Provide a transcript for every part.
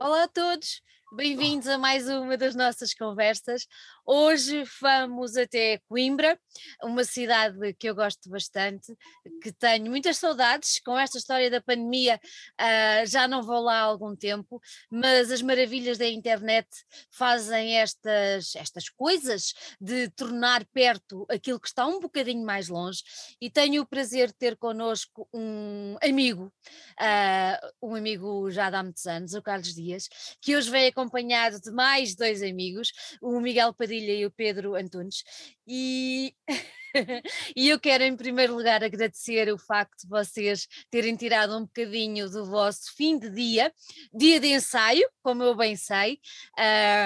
Olá a todos, bem-vindos a mais uma das nossas conversas. Hoje vamos até Coimbra, uma cidade que eu gosto bastante, que tenho muitas saudades. Com esta história da pandemia, uh, já não vou lá há algum tempo, mas as maravilhas da internet fazem estas, estas coisas de tornar perto aquilo que está um bocadinho mais longe. E tenho o prazer de ter connosco um amigo, uh, um amigo já há muitos anos, o Carlos Dias, que hoje vem acompanhado de mais dois amigos, o Miguel Padilha e o Pedro Antunes. E, e eu quero, em primeiro lugar, agradecer o facto de vocês terem tirado um bocadinho do vosso fim de dia, dia de ensaio, como eu bem sei,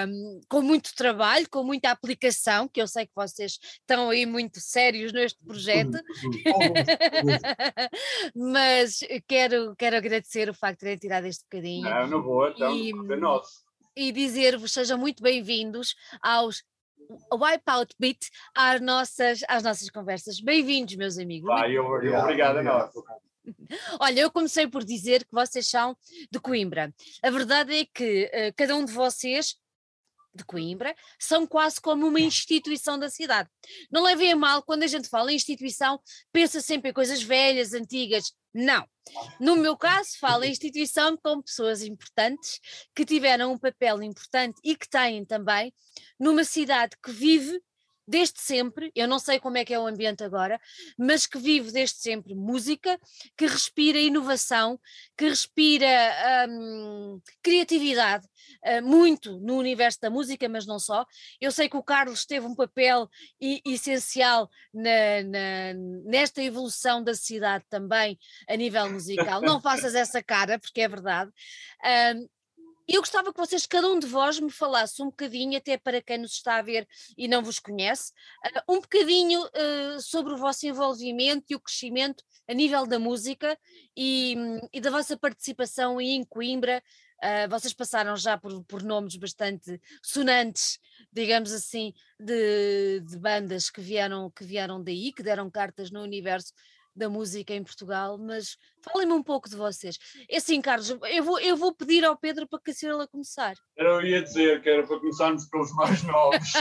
um, com muito trabalho, com muita aplicação, que eu sei que vocês estão aí muito sérios neste projeto. Mas quero, quero agradecer o facto de terem tirado este bocadinho. Não, não vou, então, e, é nosso e dizer-vos sejam muito bem-vindos aos Wipeout Beat às nossas, às nossas conversas. Bem-vindos, meus amigos. Eu, obrigado a nós. Olha, eu comecei por dizer que vocês são de Coimbra. A verdade é que uh, cada um de vocês de Coimbra são quase como uma instituição da cidade. Não levem a mal, quando a gente fala em instituição, pensa sempre em coisas velhas, antigas. Não. No meu caso, falo instituição com pessoas importantes que tiveram um papel importante e que têm também numa cidade que vive desde sempre, eu não sei como é que é o ambiente agora, mas que vive desde sempre música, que respira inovação, que respira hum, criatividade, uh, muito no universo da música, mas não só. Eu sei que o Carlos teve um papel essencial na, na, nesta evolução da cidade também a nível musical. Não faças essa cara, porque é verdade. Um, eu gostava que vocês, cada um de vós, me falasse um bocadinho, até para quem nos está a ver e não vos conhece, uh, um bocadinho uh, sobre o vosso envolvimento e o crescimento a nível da música e, e da vossa participação em Coimbra. Uh, vocês passaram já por, por, nomes bastante sonantes, digamos assim, de, de bandas que vieram, que vieram daí, que deram cartas no universo da música em Portugal, mas falem-me um pouco de vocês. É assim, Carlos, eu vou, eu vou pedir ao Pedro para que a senhora começar. Eu ia dizer que era para começarmos pelos mais novos.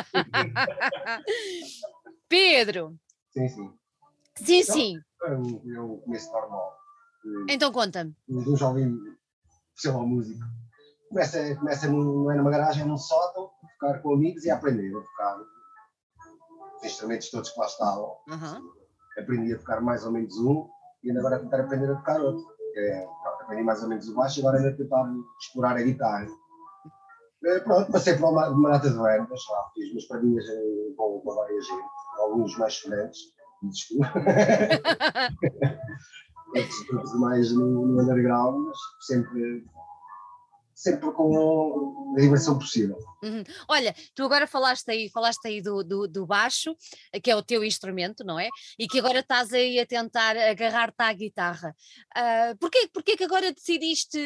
Pedro! Sim, sim. Sim, então, sim. Eu começo normal. Então conta-me. Um jovem profissional músico. Começa, começa não é numa garagem, é num sótão, a tocar com amigos e a aprender a tocar os instrumentos todos que lá estavam. Uhum aprendi a tocar mais ou menos um e ainda agora a tentar aprender a tocar outro. É, pronto, aprendi mais ou menos o baixo e agora ainda tentar explorar a guitarra. É, pronto, passei por uma, uma data de bandas, lá, fiz umas paradinhas com, com várias gente, alguns mais excelentes, desculpa. outros mais no, no underground, mas sempre sempre com a diversão possível. Uhum. Olha, tu agora falaste aí, falaste aí do, do, do, baixo, que é o teu instrumento, não é? E que agora estás aí a tentar agarrar-te à guitarra. Uh, porquê, porquê que agora decidiste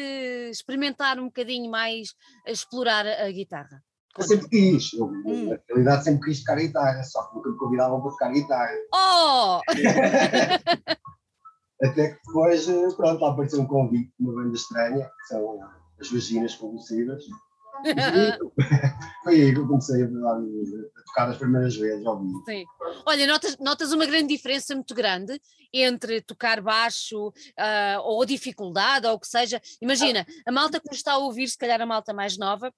experimentar um bocadinho mais, explorar a guitarra? Eu sempre quis, eu, hum. na realidade sempre quis tocar guitarra, só que nunca me convidavam para tocar guitarra. Oh! Até que depois, pronto, lá apareceu um convite de uma banda estranha, que são as vaginas convulsivas. Foi aí que eu comecei a, a tocar as primeiras vezes ao vivo. Sim. Olha, notas, notas uma grande diferença muito grande entre tocar baixo uh, ou dificuldade ou o que seja. Imagina, a malta que nos está a ouvir, se calhar a malta mais nova,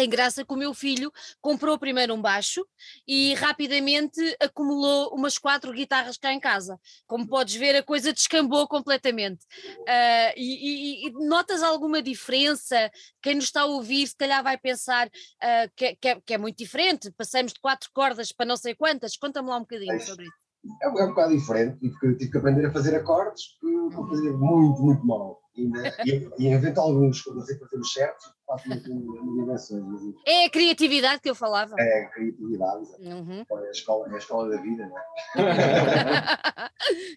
tem graça que o meu filho comprou primeiro um baixo e rapidamente acumulou umas quatro guitarras cá em casa. Como podes ver, a coisa descambou completamente. Uh, e, e, e, notas alguma diferença? Quem nos está a ouvir, se calhar vai pensar uh, que, que, é, que, é, muito diferente. Passamos de quatro cordas para não sei quantas. Conta-me lá um bocadinho sobre isso. É, é um bocado diferente. Tive que, tive que aprender a fazer acordes, que uhum. fazer muito, muito mal ainda, e, e invento alguns, não sei fazer os certos, faço invenções. É a criatividade que eu falava. É a criatividade, uhum. é, a escola, é a escola da vida, não é?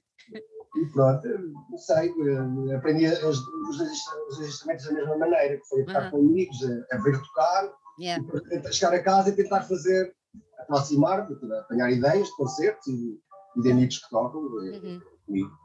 e pronto, não sei, eh, aprendi os, os, os, instrumentos da mesma maneira, que foi a tocar uhum. com amigos, a, a ver tocar, yeah. e chegar a casa e tentar fazer, aproximar, apanhar ideias de concertos e, e de amigos que tocam eh, uhum. comigo.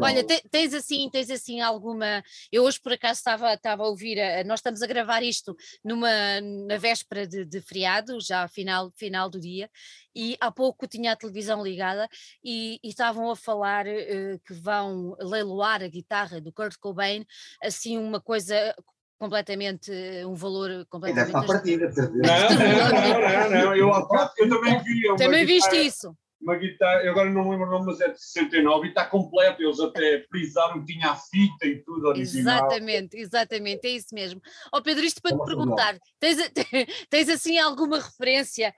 Olha, tens assim, tens assim alguma. Eu hoje por acaso estava, estava a ouvir, a, nós estamos a gravar isto numa, na véspera de, de feriado, já final, final do dia, e há pouco tinha a televisão ligada e, e estavam a falar uh, que vão leiloar a guitarra do Kurt Cobain, assim uma coisa completamente um valor completamente. Ainda está partida, não, não, não, não, eu, eu também vi. Também viste isso uma guitarra, eu agora não me lembro o nome, mas é de 69 e está completo. Eles até frisaram que tinha a fita e tudo original. Exatamente, exatamente, é isso mesmo. Ó oh, Pedro, isto para te perguntar, tens, tens assim alguma referência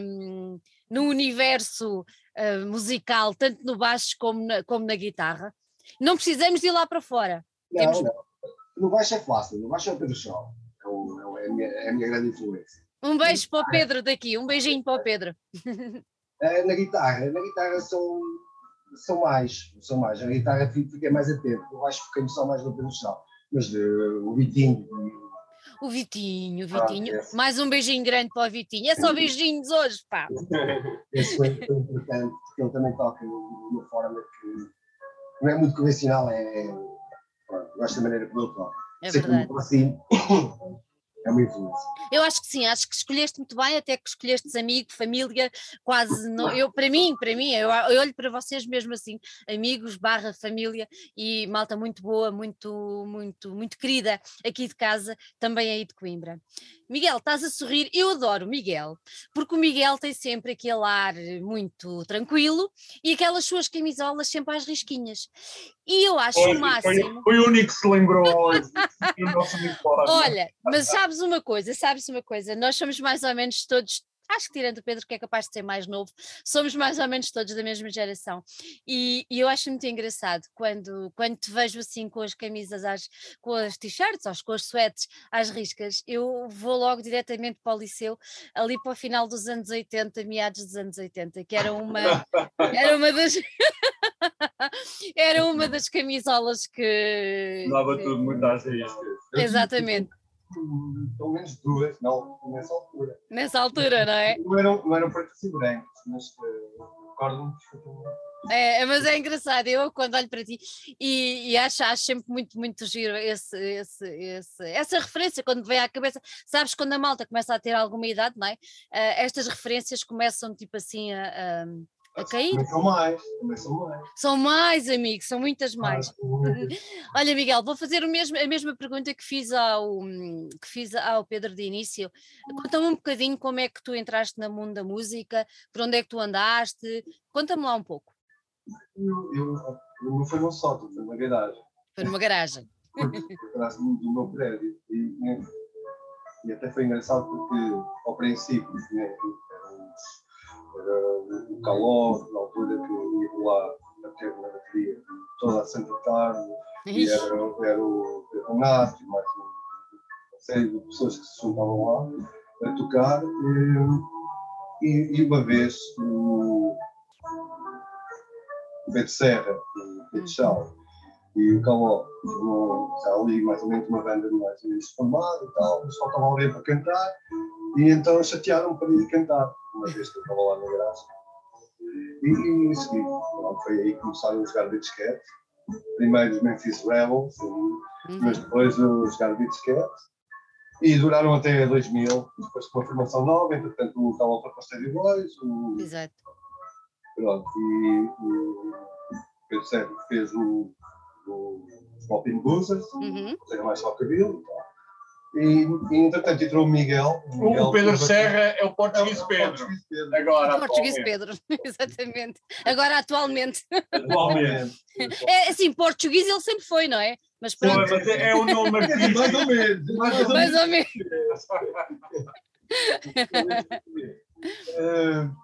um, no universo uh, musical, tanto no baixo como na, como na guitarra? Não precisamos de ir lá para fora. Não, Temos... não. No baixo é fácil, no baixo é o Pedro Shaw, é, é, a minha, é a minha grande influência. Um beijo para o Pedro daqui, um beijinho para o Pedro. Eh, na guitarra, na guitarra são, são mais, são mais. Na guitarra fiquei mais atento, eu acho que só mais no chão. Mas uh, o Vitinho. O Vitinho, o Vitinho. Ah, mais um beijinho grande para o Vitinho. É só beijinhos hoje, pá. Esse foi importante, porque ele também toca de uma forma que não é muito convencional, é. gosto da maneira como ele toca. É Sei verdade. Assim, é uma influência. Eu acho que sim, acho que escolheste muito bem, até que escolheste amigos, família, quase, não, eu, para mim, para mim, eu, eu, olho para vocês mesmo assim, amigos, barra família e malta muito boa, muito, muito, muito querida aqui de casa, também aí de Coimbra. Miguel, estás a sorrir, eu adoro o Miguel, porque o Miguel tem sempre aquele ar muito tranquilo e aquelas suas camisolas sempre às risquinhas. E eu acho o máximo. Foi, foi, o único que se lembrou hoje. Olha, mas sabes uma coisa, sabes uma coisa, nós somos mais ou menos todos acho que tirando o Pedro, que é capaz de ser mais novo, somos mais ou menos todos da mesma geração. E, e, eu acho muito engraçado quando, quando te vejo assim com as camisas, às, com as t-shirts, com as suetes às riscas, eu vou logo diretamente para o liceu, ali para o final dos anos 80, meados dos anos 80, que era uma, era uma das. era uma das camisolas que. Dava tudo muito às riscas. Exatamente pelo menos duas, não, nessa altura. Nessa altura, não é? Não eram, não eram pretos e brancos, mas uh, recordo-me perfeitamente. É, mas é engraçado, eu quando olho para ti e, e acho, acho sempre muito, muito giro esse, esse, esse, essa referência, quando vem à cabeça, sabes, quando a malta começa a ter alguma idade, não é? Uh, estas referências começam tipo assim a, a cair. São mais, são mais. São mais, amigos, são muitas mais. Olha, Miguel, vou fazer o mesmo, a mesma pergunta que fiz, ao, que fiz ao Pedro de início. Conta-me um bocadinho como é que tu entraste no mundo da música, por onde é que tu andaste, conta-me lá um pouco. Eu, eu, não foi num sótão, foi numa garagem. Foi numa garagem. Atrás do meu prédio. E, e, até foi engraçado porque, ao princípio, né, era o calor, na altura que eu ia lá a ter na bateria toda a Santa Tarde, e era, era o Renato e mais uma série de pessoas que se juntavam lá a tocar. E, e uma vez o Pedro Serra, o Pedro Chau e o Caló já ali mais ou menos uma banda mais ou menos formada e tal, mas faltava alguém para cantar e então chatearam para ir cantar uma vez que eu estava lá na garagem. E, e segui. foi aí que começaram a jogar disquete. Primeiro os Memphis Rebels, uhum. mas depois os jogar disquete. E duraram até 2000, depois com uma formação nova, entretanto o Calão para Stereo Boys. O... Exato. Pronto, e o Pedro Sérgio fez o, o Popping Boozers, uhum. era mais só cabelo. E, e entretanto entrou o Miguel. O, Miguel o Pedro Serra é o português é Pedro. Pedro. Agora, o português Pedro, exatamente. Agora, atualmente. Atualmente. É assim, português ele sempre foi, não é? Mas pronto. Pô, mas é, é o nome artístico. mais ou menos. Mais, mais ou menos. uh,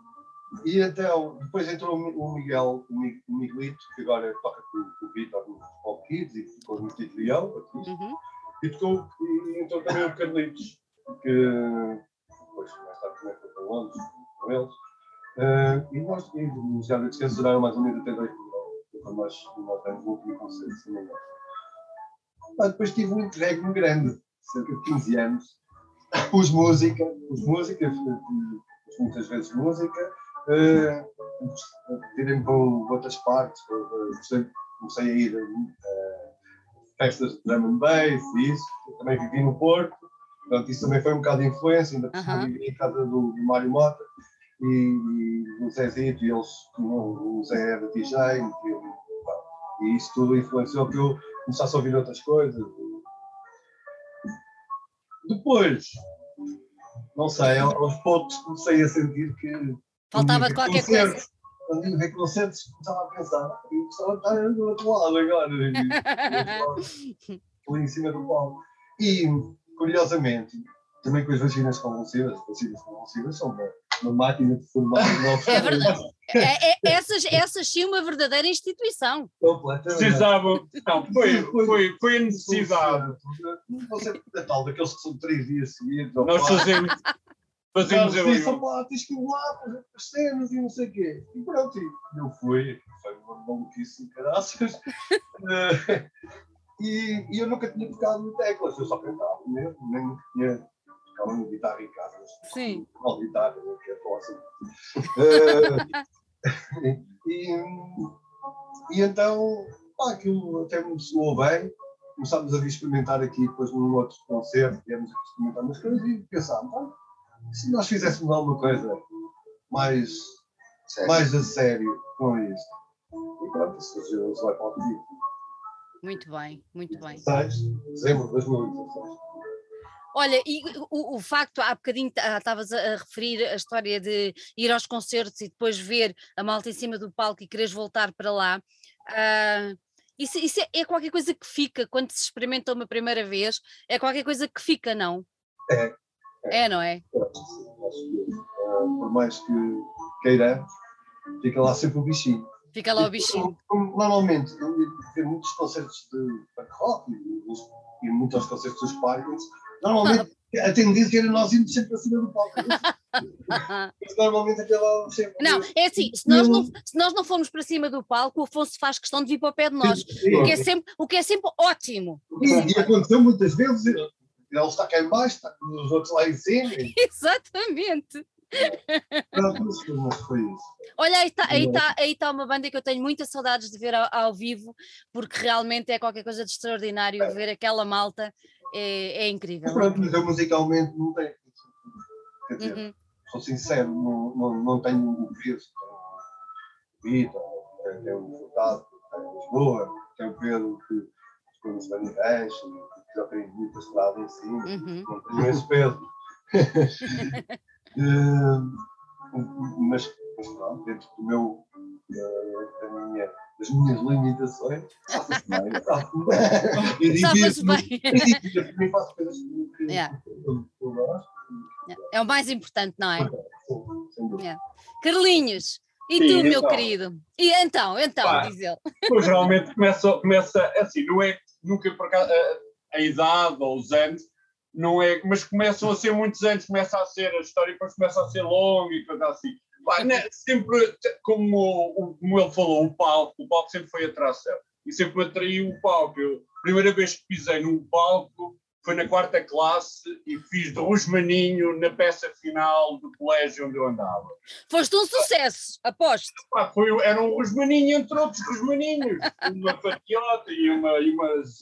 e então, depois entrou o Miguel, o Miguelito, que agora toca com, o Vitor no Pop Kids e ficou no Tito Leão. Uhum. E, tocou, e entrou também o Carlitos, que depois mais tarde também foi para Londres com eles. Uh, e nós, e de Descanso duraram mais ou menos até 2000, quando nós, nós demos o último concerto, se não me ah, Depois tive um interregno grande, cerca de 15 anos. Pus música, pus música, pus muitas vezes música, Uh, Tirei-me para outras partes, comecei, comecei a ir uh, festas de drum and bass e isso. Eu também vivi no Porto, portanto isso também foi um bocado de influência, ainda uh vivi em casa do, do Mário Mota e, e o Zezito, e eles, o, o Zé era DJ, e, e isso tudo influenciou que eu começasse a ouvir outras coisas. Depois, não sei, aos poucos comecei a sentir que. Faltava qualquer concertos, coisa. Quando ia ver concertos, começava a pensar, eu gostava de estar do outro lado agora. ali em cima do palco. E, curiosamente, também com as vacinas convulsivas, as vacinas convulsivas são uma, uma máquina de formar novos. É verdade. É, é, essas, essas sim uma verdadeira instituição. Precisavam. Não, foi, foi, foi a necessidade. Não conceito de Natal, daqueles que são três dias seguidos. Nós fazemos. Fazemos eu. Disse, lá, tens que ir lá, fazer as cenas e não sei o quê. E pronto, e eu fui. Foi uma maluquice de caraças. e, e eu nunca tinha tocado no teclas, eu só cantava mesmo, nem tinha tocava no guitarra em casa. Sim. Não, guitarra, não quero falar assim. e, e então, pá, aquilo até me soou bem. Começámos a experimentar aqui, depois num outro concerto, viemos a experimentar umas coisas e pensámos, ah, se nós fizéssemos alguma coisa mais, sério. mais a sério com isto. E pronto, isso vai para o vídeo. Muito bem, muito bem. 16, dezembro de 2016. Olha, e o, o facto, há bocadinho estavas a, a, referir a história de ir aos concertos e depois ver a malta em cima do palco e quereres voltar para lá. Uh, isso, isso é, é, qualquer coisa que fica quando se experimenta uma primeira vez, é qualquer coisa que fica, não? É. É, não é? por mais que queiramos, fica lá sempre o bichinho. Fica lá o bichinho. Normalmente, eu ia muitos concertos de punk rock e, muitos concertos dos Sparkles Normalmente a tendência era nós irmos sempre acima do palco. Mas normalmente aquela sempre. Não, é assim, se nós não, se nós não formos para cima do palco, o Afonso faz questão de vir para o pé de nós. O, que é sempre, o que é sempre ótimo. E, e aconteceu muitas vezes, ele está cá em baixo, está com os outros lá em cima. Exatamente. Olha, aí está aí tá, aí tá uma banda que eu tenho muitas saudades de ver ao, ao vivo, porque realmente é qualquer coisa de extraordinário é. ver aquela malta é, é incrível. Mas pronto, mas eu musicalmente não tenho. Quer dizer, uhum. sou sincero, não, não, não tenho o peso. Tenho Vitor, tenho tenho o Lisboa, tenho o Pedro que ficou no Spanish que já tem muita estrada em cima, uhum. não tenho esse peso. uh, mas, mas pronto, dentro do meu, uh, da minha as minhas limitações, faço-se bem, faço bem. Faço bem. Eu também faço coisas que yeah. eu gosto. É o mais importante, não é? Yeah. Carlinhos, e Sim, tu, meu então, querido? E então, então, pá, diz ele. Pois realmente começa, começa assim, não é nunca por acaso, a, idade ou os anos, não é, mas começam a ser muitos anos, começa a ser a história, depois começa a ser longa e coisa assim. Né, sempre, como, como ele falou, o palco, o palco sempre foi atração. E sempre atraiu o palco. Eu, a primeira vez que pisei num palco foi na quarta classe e fiz de Rosmaninho na peça final do colégio onde eu andava. Foste um sucesso, aposto. Pá, foi, era um Rosmaninho entre outros Rosmaninhos. Uma patiota e, uma, e umas,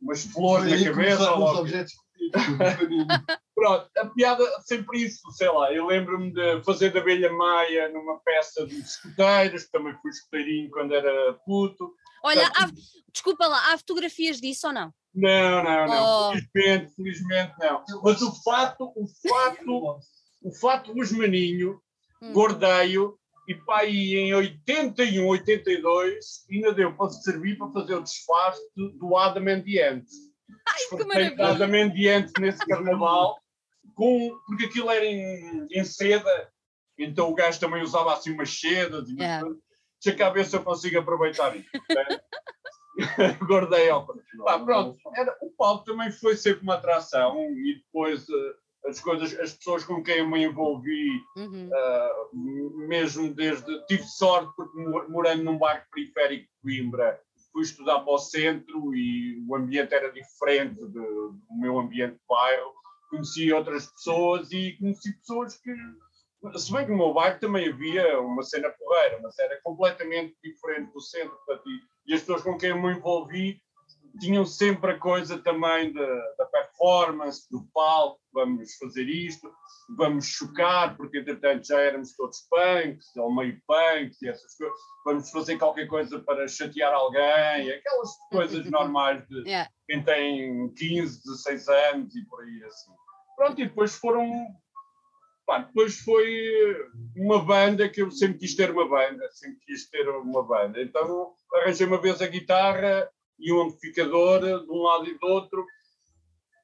umas flores na cabeça. objetos Pronto, a piada sempre isso, sei lá, eu lembro-me de fazer da Abelha Maia numa peça de escuteiros, também fui escuteirinho quando era puto. Olha, há, desculpa lá, há fotografias disso ou não? Não, não, não, oh. felizmente, felizmente não. Mas o fato, o fato, o fato dos maninho, hum. gordeio, e pá, aí em 81, 82, ainda deu para servir para fazer o disfarce do Adam and the Ants Ai, que maravilha! mendiante nesse carnaval, com, porque aquilo era em, em seda, então o gajo também usava assim umas sedas. E yeah. Deixa cá ver se eu consigo aproveitar isso. Gordei ao Pá, pronto, era, o palco também foi sempre uma atração e depois uh, as coisas, as pessoas com quem eu me envolvi, uhum. uh, mesmo desde. Tive sorte porque morando num bairro periférico de Coimbra, fui estudar para o centro e o ambiente era diferente de, do meu ambiente de bairro. Conheci outras pessoas e conheci pessoas que Se bem que no meu bairro também havia uma cena porreira, mas era completamente diferente do centro. Portanto, e, e as pessoas com quem eu me envolvi tinham sempre a coisa também da, da, performance, do palco, vamos fazer isto, vamos chocar, porque entretanto já éramos todos punks, ou meio punks e essas coisas, vamos fazer qualquer coisa para chatear alguém, aquelas coisas normais de yeah. quem tem 15, 16 anos e por aí assim. Pronto, e depois foram. Pá, depois foi uma banda que eu sempre quis ter uma banda, sempre quis ter uma banda. Então arranjei uma vez a guitarra e um amplificador de um lado e do outro.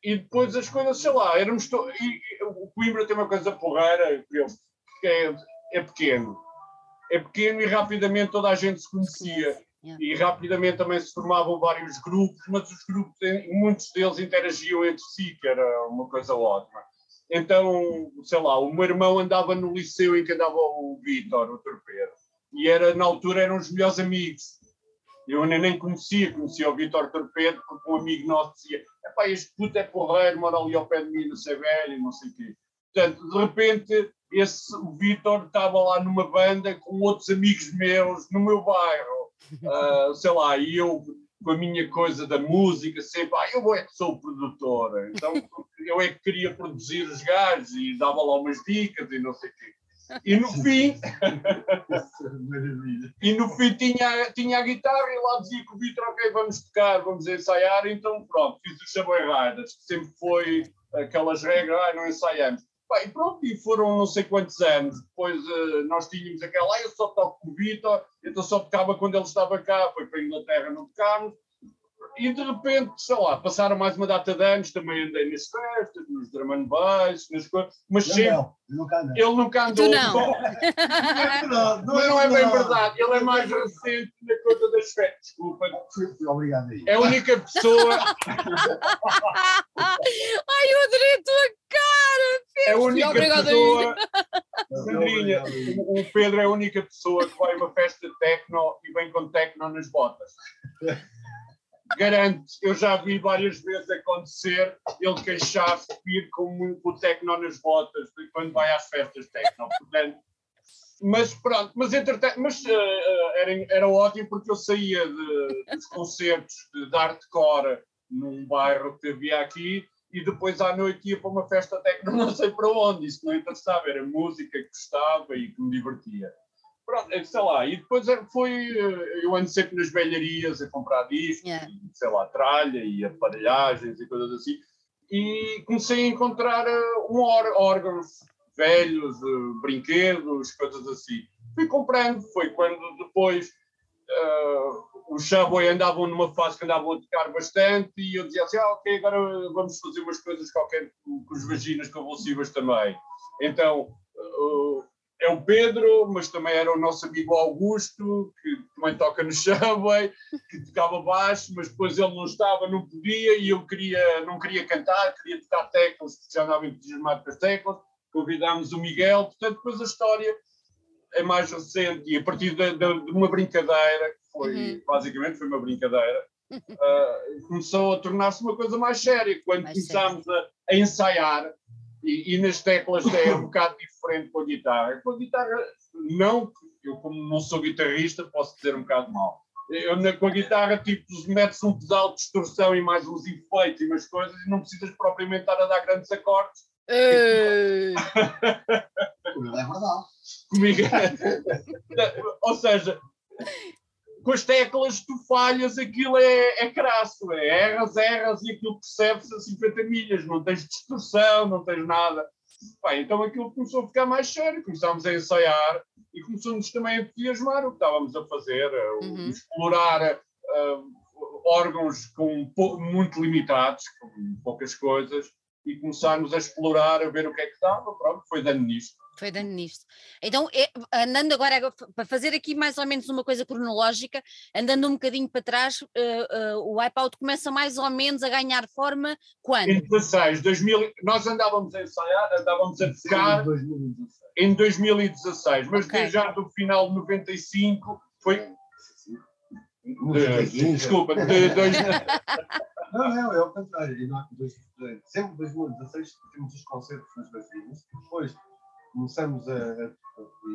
E depois as coisas, sei lá, éramos. To... E, o Coimbra tem uma coisa porreira, que é, é pequeno. É pequeno e rapidamente toda a gente se conhecia. E rapidamente também se formavam vários grupos, mas os grupos, muitos deles interagiam entre si, que era uma coisa ótima. Então, sei lá, o meu irmão andava no liceu em que andava o Vitor, o torpedo. E era, na altura eram os melhores amigos. Eu nem conhecia, conhecia o Vitor Torpedo, porque um amigo nosso dizia: Epá, este puto é porreiro, mora ali ao pé de mim, não sei velho, não sei o quê. Portanto, de repente, esse, o Vitor estava lá numa banda com outros amigos meus no meu bairro, uh, sei lá, e eu com a minha coisa da música, sempre, ah, eu é que sou produtora, então eu é que queria produzir os gajos e dava lá umas dicas e não sei o quê. E no fim, e no fim tinha, tinha a guitarra e lá dizia que o Vitor, ok, vamos tocar, vamos ensaiar, então pronto, fiz os Riders, que sempre foi aquelas regras, ah, não ensaiamos. Bem, pronto, e foram não sei quantos anos. Depois uh, nós tínhamos aquela, ah, eu só toco com o Vitor, então só tocava quando ele estava cá, foi para a Inglaterra, não tocámos e de repente, sei lá, passaram mais uma data de anos, também andei nas festas, nos drum and bass, nas coisas, mas sempre. Não, nunca andei. Ele nunca andou. Tu não. não, não mas não é bem verdade, ele é mais recente na coisa das festas. Desculpa. Obrigado aí. É a única pessoa. Ai, eu adorei a tua cara! É a única Obrigado pessoa. Sandrinha, o Pedro é a única pessoa que vai a uma festa de techno e vem com techno nas botas garanto, eu já vi várias vezes acontecer ele queixar-se vir com o tecno nas botas quando vai às festas tecno. Portanto, mas pronto, mas entretanto, mas, uh, era, era ótimo porque eu saía de, dos concertos de, de hardcore num bairro que havia aqui e depois à noite ia para uma festa tecno não sei para onde, isso não interessava, era música que gostava e que me divertia. Pronto, é, sei lá, e depois é, foi. Eh, eu ando sempre nas velharias a comprar discos, yeah. e, sei lá, tralha e aparelhagens e coisas assim, e comecei a encontrar uh, um órgãos velhos, uh, brinquedos, coisas assim. Fui comprando, foi quando depois uh, os Subway andavam numa fase que andavam a tocar bastante e eu dizia assim: ah, ok, agora vamos fazer umas coisas qualquer com, com os vaginas convulsivas também. Então. Uh, é o Pedro, mas também era o nosso amigo Augusto, que também toca no Subway, que tocava baixo, mas depois ele não estava, não podia, e eu queria, não queria cantar, queria tocar teclas, porque já andava entusiasmado com as teclas. Convidámos o Miguel, portanto, depois a história é mais recente, e a partir de, de, de uma brincadeira, que foi, uhum. basicamente foi uma brincadeira, uh, começou a tornar-se uma coisa mais séria. Quando mais começámos a, a ensaiar, e, e, nas teclas é um bocado diferente com a guitarra. Com a guitarra, não, eu como não sou guitarrista, posso dizer um bocado mal. Eu, com a guitarra, tipo, metes um pedal de distorção e mais uns efeitos e umas coisas e não precisas propriamente estar a dar grandes acordes. é verdade. Comigo. Ou seja, com as teclas tu falhas, aquilo é, é crasso, é erras, erras e aquilo percebe-se a 50 milhas, não tens distorção, não tens nada. Então aquilo começou a ficar mais sério, começámos a ensaiar e começou-nos também a entusiasmar o que estávamos a fazer, uhum. explorar uh, órgãos com, muito limitados, com poucas coisas, e começarmos a explorar, a ver o que é que dava, pronto, foi dando nisto. Foi dando nisto. Então, é, andando agora, para fazer aqui mais ou menos uma coisa cronológica, andando um bocadinho para trás, uh, uh, o Wipeout começa mais ou menos a ganhar forma quando? Em 16, 2000, nós andávamos a ensaiar, andávamos a tocar em 2016, mas okay. já do final de 95 foi. De, desculpa, de dois... Não, não, é o contrário. Sempre em 2016 temos os concertos nas vacinas, depois começamos a.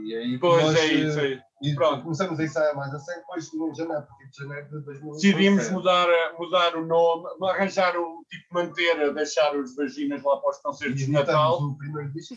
E aí Pois nós, é isso aí. E Pronto. começamos a ensaiar mais a sério depois de janeiro, porque de janeiro de 2017. Decidimos mudar, mudar o nome, arranjar o tipo, manter, deixar os vaginas lá para os concertos de Natal o primeiro disco.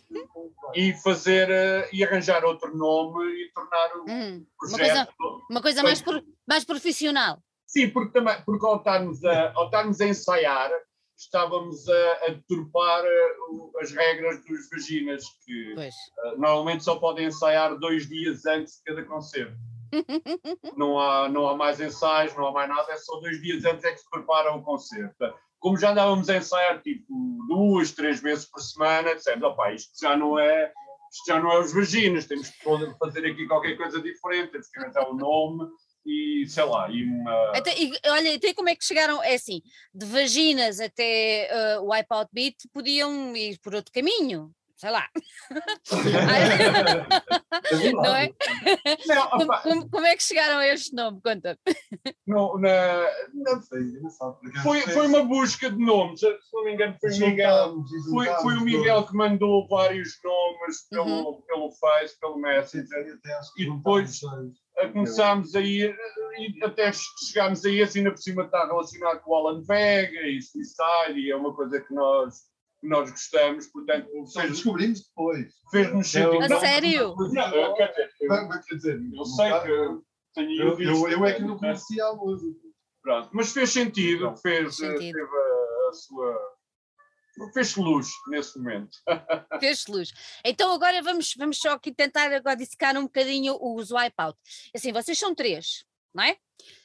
e fazer eh, e arranjar outro nome e tornar o Hum, uma projeto. coisa, uma coisa mais, pro- mais profissional. Sim, porque, também, porque ao, estarmos a, ao estarmos a ensaiar, estávamos a, a deturpar eh, as regras dos vaginas, que eh, normalmente só podem ensaiar dois dias antes de cada concerto. não, há, não há mais ensaios, não há mais nada, é só dois dias antes é que se prepara o concerto. Como já andávamos a ensaiar tipo duas, três vezes por semana, dissemos, opá, isto já não é. Isto já não é os vaginas, temos que fazer aqui qualquer coisa diferente, temos que inventar o nome e sei lá, e uma. Até, e, olha, até como é que chegaram? É assim, de vaginas até eh, o Wipeout Beat podiam ir por outro caminho. Sei lá. Não é? Não, Como, como- como é que chegaram a este nome? Conta. não, na, Foi engraçado, por acaso. foi, foi uma busca de nomes, se não me engano, foi o Miguel. Foi, foi o. Miguel que mandou vários nomes pelo, Uhum. pelo Face, pelo Messenger. E depois- começámos a ir e até chegámos a esse, ainda por cima está relacionado com o Alan Vega e Suicide, e é uma coisa que nós, que nós gostamos, portanto, Só fez- descobrimos depois. fez-nos Eu- sentido. A sério? Não, eu, quer dizer, eu, Quer dizer, eu sei que eu tenho Eu, eu, eu é que não né? conhecia a música. Pronto, mas fez sentido, fez, Fez sentido. teve a, a sua. fez luz nesse momento. Fez luz. Então agora vamos, vamos só aqui tentar agora dissecar um bocadinho o Wipeout. Assim, vocês são três, não é?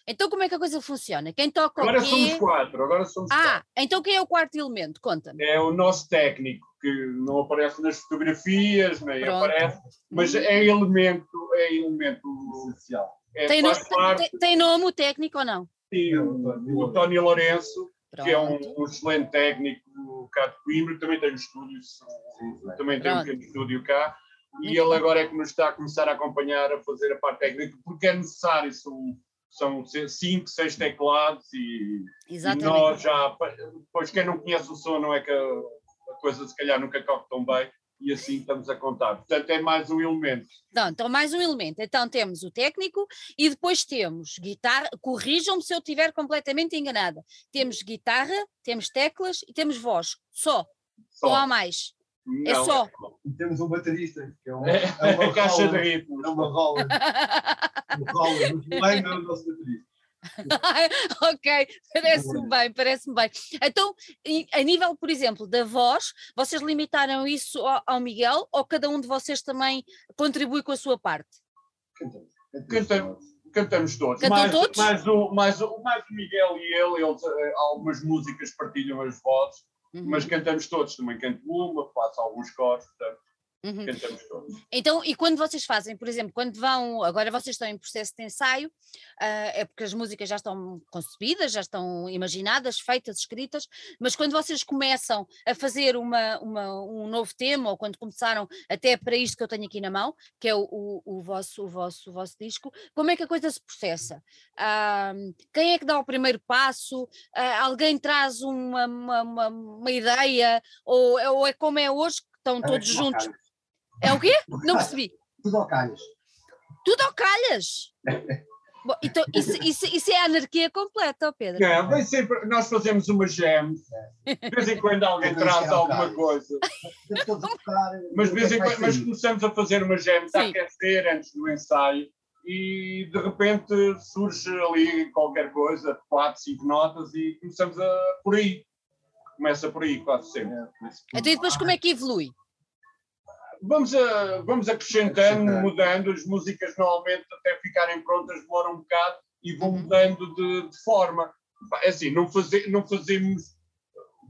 Então como é que a coisa funciona? Quem toca Agora o somos quê? quatro, agora somos quatro. Ah, então quem é o quarto elemento? Conta-me. É o nosso técnico, que não aparece nas fotografias, nem Pronto. aparece, mas é elemento, é elemento Essencial. é, Tem, no- faz parte tem- tem nome o técnico ou não? e o, o Tony Lourenço, que é um, Pronto. um excelente técnico cá de Coimbra, também tem um estúdio, também tem um Pronto. pequeno estúdio cá, e ele agora é que nos está a começar a acompanhar a fazer a parte técnica, porque é necessário, são, são cinco, seis teclados e, e nós já, pois quem não conhece o som não é que a, coisa se calhar nunca toca tão bem, e assim estamos a contar. Portanto, é mais um elemento. Então, então, mais um elemento. Então, temos o técnico e depois temos guitarra. Corrijam-me se eu estiver completamente enganada. Temos guitarra, temos teclas e temos voz. Só. Só. Ou há mais? É só. Temos um baterista, que é uma, É, é uma a caixa rola, de ritmos. É uma rola. Uma rola. Muito bem, é o nosso baterista. ok, parece-me bem, parece-me bem. Então, a nível, por exemplo, da voz, vocês limitaram isso ao, ao Miguel ou cada um de vocês também contribui com a sua parte? Cantamos. Cantamos. Cantamos todos. Cantam mais, todos? Mais, o, mais, o, mais o Miguel e ele, eles, eh, algumas músicas partilham as vozes, Uhum, mas cantamos todos. Também canto uma, faço alguns coros, portanto, uhum. cantamos todos. Então, e quando vocês fazem, por exemplo, quando vão, agora vocês estão em processo de ensaio, ah, é porque as músicas já estão concebidas, já estão imaginadas, feitas, escritas, mas quando vocês começam a fazer uma, uma- um novo tema, ou quando começaram até para isto que eu tenho aqui na mão, que é o, o, o vosso, o, vosso, o vosso disco, como é que a coisa se processa? Ah, quem é que dá o primeiro passo? Ah, alguém traz uma, uma, uma- uma ideia? Ou, é- ou é como é hoje, que estão todos juntos? É o quê? Não percebi. Tudo ao calhas. Tudo ao calhas. Bom, então, isso, isso, isso é a anarquia completa, Pedro. Não, vem sempre, nós fazemos uma jam, de vez em quando alguém traz alguma coisa, mas, de vez em é quando, mas começamos a fazer uma jam, está a aquecer antes do ensaio, e de repente surge ali qualquer coisa, quatro, cinco notas, e começamos a por aí. Começa por aí, quase sempre. É, Então, e depois como é que evolui? Vamos, a, vamos acrescentando, mudando, as músicas normalmente até ficarem prontas demoram um bocado e vão Uhum. mudando de, de forma. É assim, não, faze, não fazemos,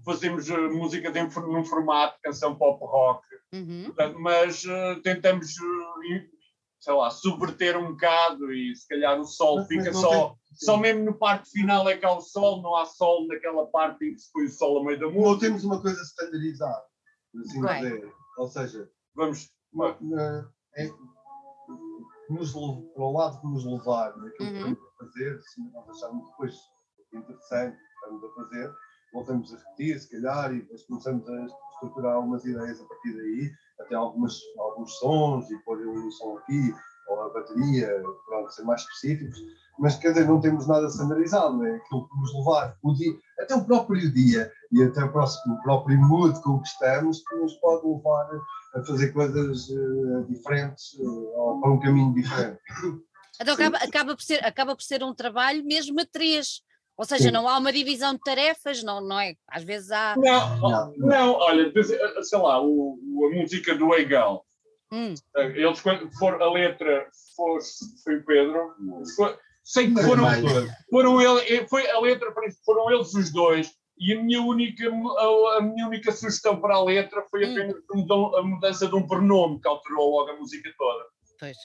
fazemos eh, música de, num formato, canção pop rock, Uhum. portanto, mas eh, tentamos, eh, sei lá, subverter um bocado e se calhar o sol Mas- fica mas só. tem- Só mesmo no parte final é que há o sol, não há sol naquela parte em que se põe o sol a meio da Ou música. temos uma coisa standardizada. por Assim dizer. Ou seja, Vamos. uma- na- é, nos, para o lado que nos levar naquilo Uhum. que estamos a fazer, se nós acharmos depois interessante o que estamos a fazer, voltamos a repetir, se calhar, e depois começamos a estruturar algumas ideias a partir daí, até algumas, alguns sons e pôr um som aqui, ou a bateria, pronto, ser mais específicos, mas quer dizer, não temos nada standardizado, é aquilo que nos levar o dia, até o próprio dia e até o, próximo, o próprio mood com que estamos, que nos pode levar a fazer coisas uh, diferentes uh, ou para um caminho diferente. Então acaba, acaba, por ser, acaba por ser um trabalho mesmo a três. Ou seja, Sim. não há uma divisão de tarefas, não, não é? Às vezes há. Não, não, não olha, sei lá, o, a música do Egal. Hum. Eles, quando for a letra, for, foi o Pedro, foi, sei que foram, foram ele, foi a letra, foram eles os dois, e a minha única, a, a minha única sugestão para a letra foi hum. apenas hum. a mudança de um pronome que alterou logo a música toda. Pois.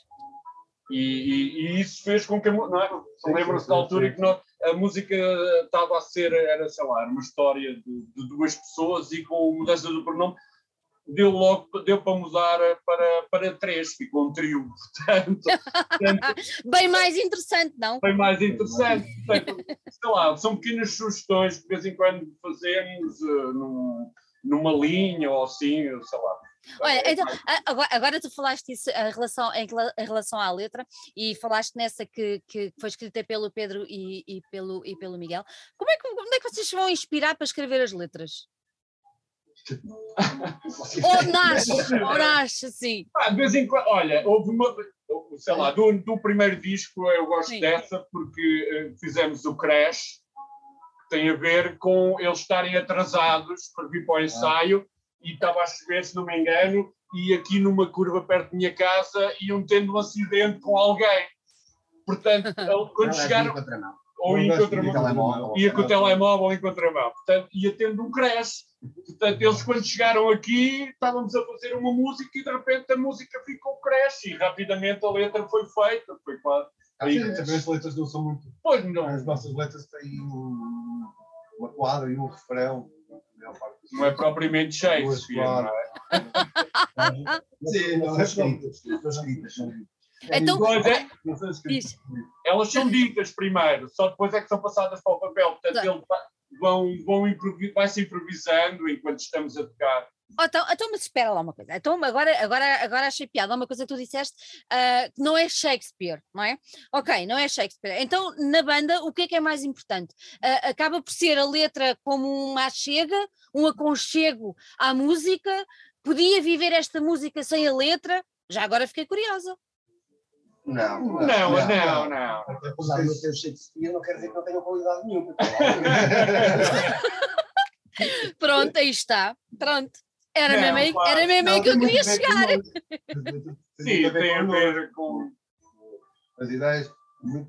E, e, e, isso fez com que a, não é? lembra-se da altura em que nós, a música estava a ser, era, sei lá, uma história de, de, duas pessoas e com a mudança do pronome deu logo, deu para mudar para, para três, ficou um trio, portanto, portanto Bem mais interessante, não? Bem mais interessante, portanto, sei lá, são pequenas sugestões que de vez em quando fazemos uh, num, numa linha ou assim, sei lá. Olha, então, agora, agora tu falaste isso em relação, em, em, relação à letra e falaste nessa que, que foi escrita pelo Pedro e, e, pelo, e pelo Miguel. Como é, que, como é que vocês vão inspirar para escrever as letras? Ou nasce, ou nasce, sim. Ah, de vez em quando, olha, houve uma, sei lá, do, do primeiro disco eu gosto sim. dessa porque uh, fizemos o Crash, que tem a ver com eles estarem atrasados para vir para o ensaio e estava a chover, se não me engano, e aqui numa curva perto da minha casa iam tendo um acidente com alguém. Portanto, quando chegaram. Ou em contramão. Ia com o telemóvel em contramão. Portanto, ia tendo um crash. Portanto, eles quando chegaram aqui, estávamos a fazer uma música e de repente a música ficou crash e rapidamente a letra foi feita. Foi quase. Aí, também as letras não são muito. Pois não. As nossas letras têm uma quadra e um refrão não é propriamente Shakespeare, não é? Sim, não é escritas. Então, é, elas são ditas primeiro, só depois é que são passadas para o papel. Portanto, eles vão, vão vai-se improvisando enquanto estamos a tocar. Oh, então, então, mas espera lá uma coisa. Então, agora, agora, agora achei piada. Uma coisa que tu disseste uh, que não é Shakespeare, não é? Ok, não é Shakespeare. Então, na banda, o que é que é mais importante? Uh, acaba por ser a letra como uma chega, um aconchego à música. Podia viver esta música sem a letra? Já agora fiquei curiosa. Não, não, não. não, não. Apesar de não ter Shakespeare, não quer dizer que não tenha qualidade nenhuma. Pronto, aí está. Pronto. Era não, mesmo, aí, era mesmo aí que eu queria chegar. Sim, tem a ver com. As ideias,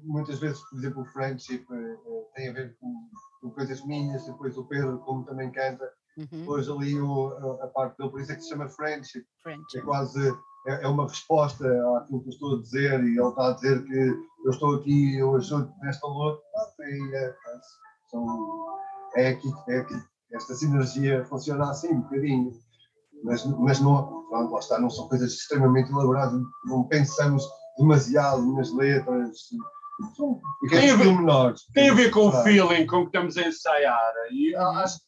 muitas vezes, por exemplo, o friendship eh, eh, tem a ver com, com coisas minhas, depois o Pedro, como também canta, uhum. depois ali o, a, parte dele, por isso é que se chama friendship. friendship. É quase é, é, uma resposta àquilo que eu estou a dizer e ele está a dizer que eu estou aqui, eu ajudo nesta luta. E é, são, é, aqui, é aqui, esta sinergia funciona assim um bocadinho mas, mas não, pronto, lá está, não são coisas extremamente elaboradas, não pensamos demasiado nas letras. São tem a, ver, menores, tem a ver com o feeling com que estamos a ensaiar. E uhum. acho,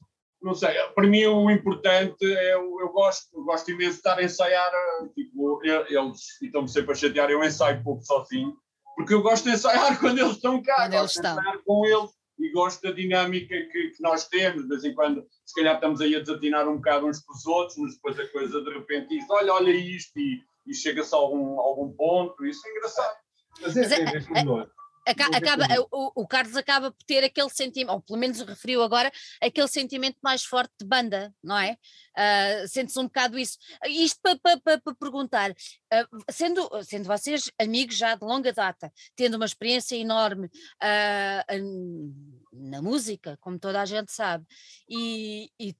não sei, para mim o importante é eu, eu gosto, eu gosto imenso de estar a ensaiar, tipo, eles estão-me sempre a chatear, eu ensaio pouco sozinho, porque eu gosto de ensaiar quando eles estão cá, quando gosto de ensaiar com eles e gosto da dinâmica que, que, nós temos. De vez em quando, se calhar, estamos aí a desatinar um bocado uns com os outros, mas depois a coisa de repente diz: olha, olha isto, e, e chega-se a algum, algum ponto. Isso é engraçado. Mas é, é, é, é, acaba, o, o, Carlos acaba por ter aquele sentimento, ou pelo menos referiu agora, aquele sentimento mais forte de banda, não é? Uh, Sente-se um bocado isso. Isto para pa, pa, pa perguntar, uh, sendo, sendo vocês amigos já de longa data, tendo uma experiência enorme uh, na música, como toda a gente sabe, e, e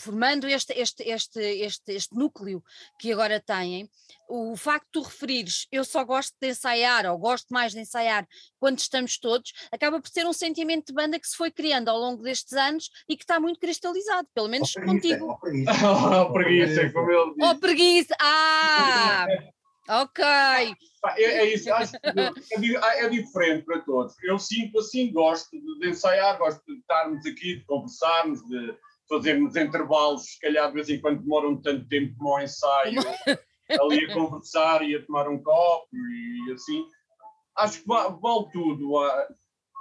formando este, este, este, este, este núcleo que agora têm, o facto de tu referires eu só gosto de ensaiar ou gosto mais de ensaiar quando estamos todos, acaba por ser um sentimento de banda que se foi criando ao longo destes anos e que está muito cristalizado, pelo menos oh, contigo. Oh, preguiça, oh, preguiça, como ele diz. Oh, preguiça, ah! Ok. É, é isso, acho que é, é, diferente para todos. Eu sinto assim, gosto de, de ensaiar, gosto de estarmos aqui, de conversarmos, de, fazer nos intervalos, se calhar de vez em quando demoram tanto tempo como ao ensaio, ali a conversar e a tomar um copo e assim. Acho que vale, vale tudo. Ah,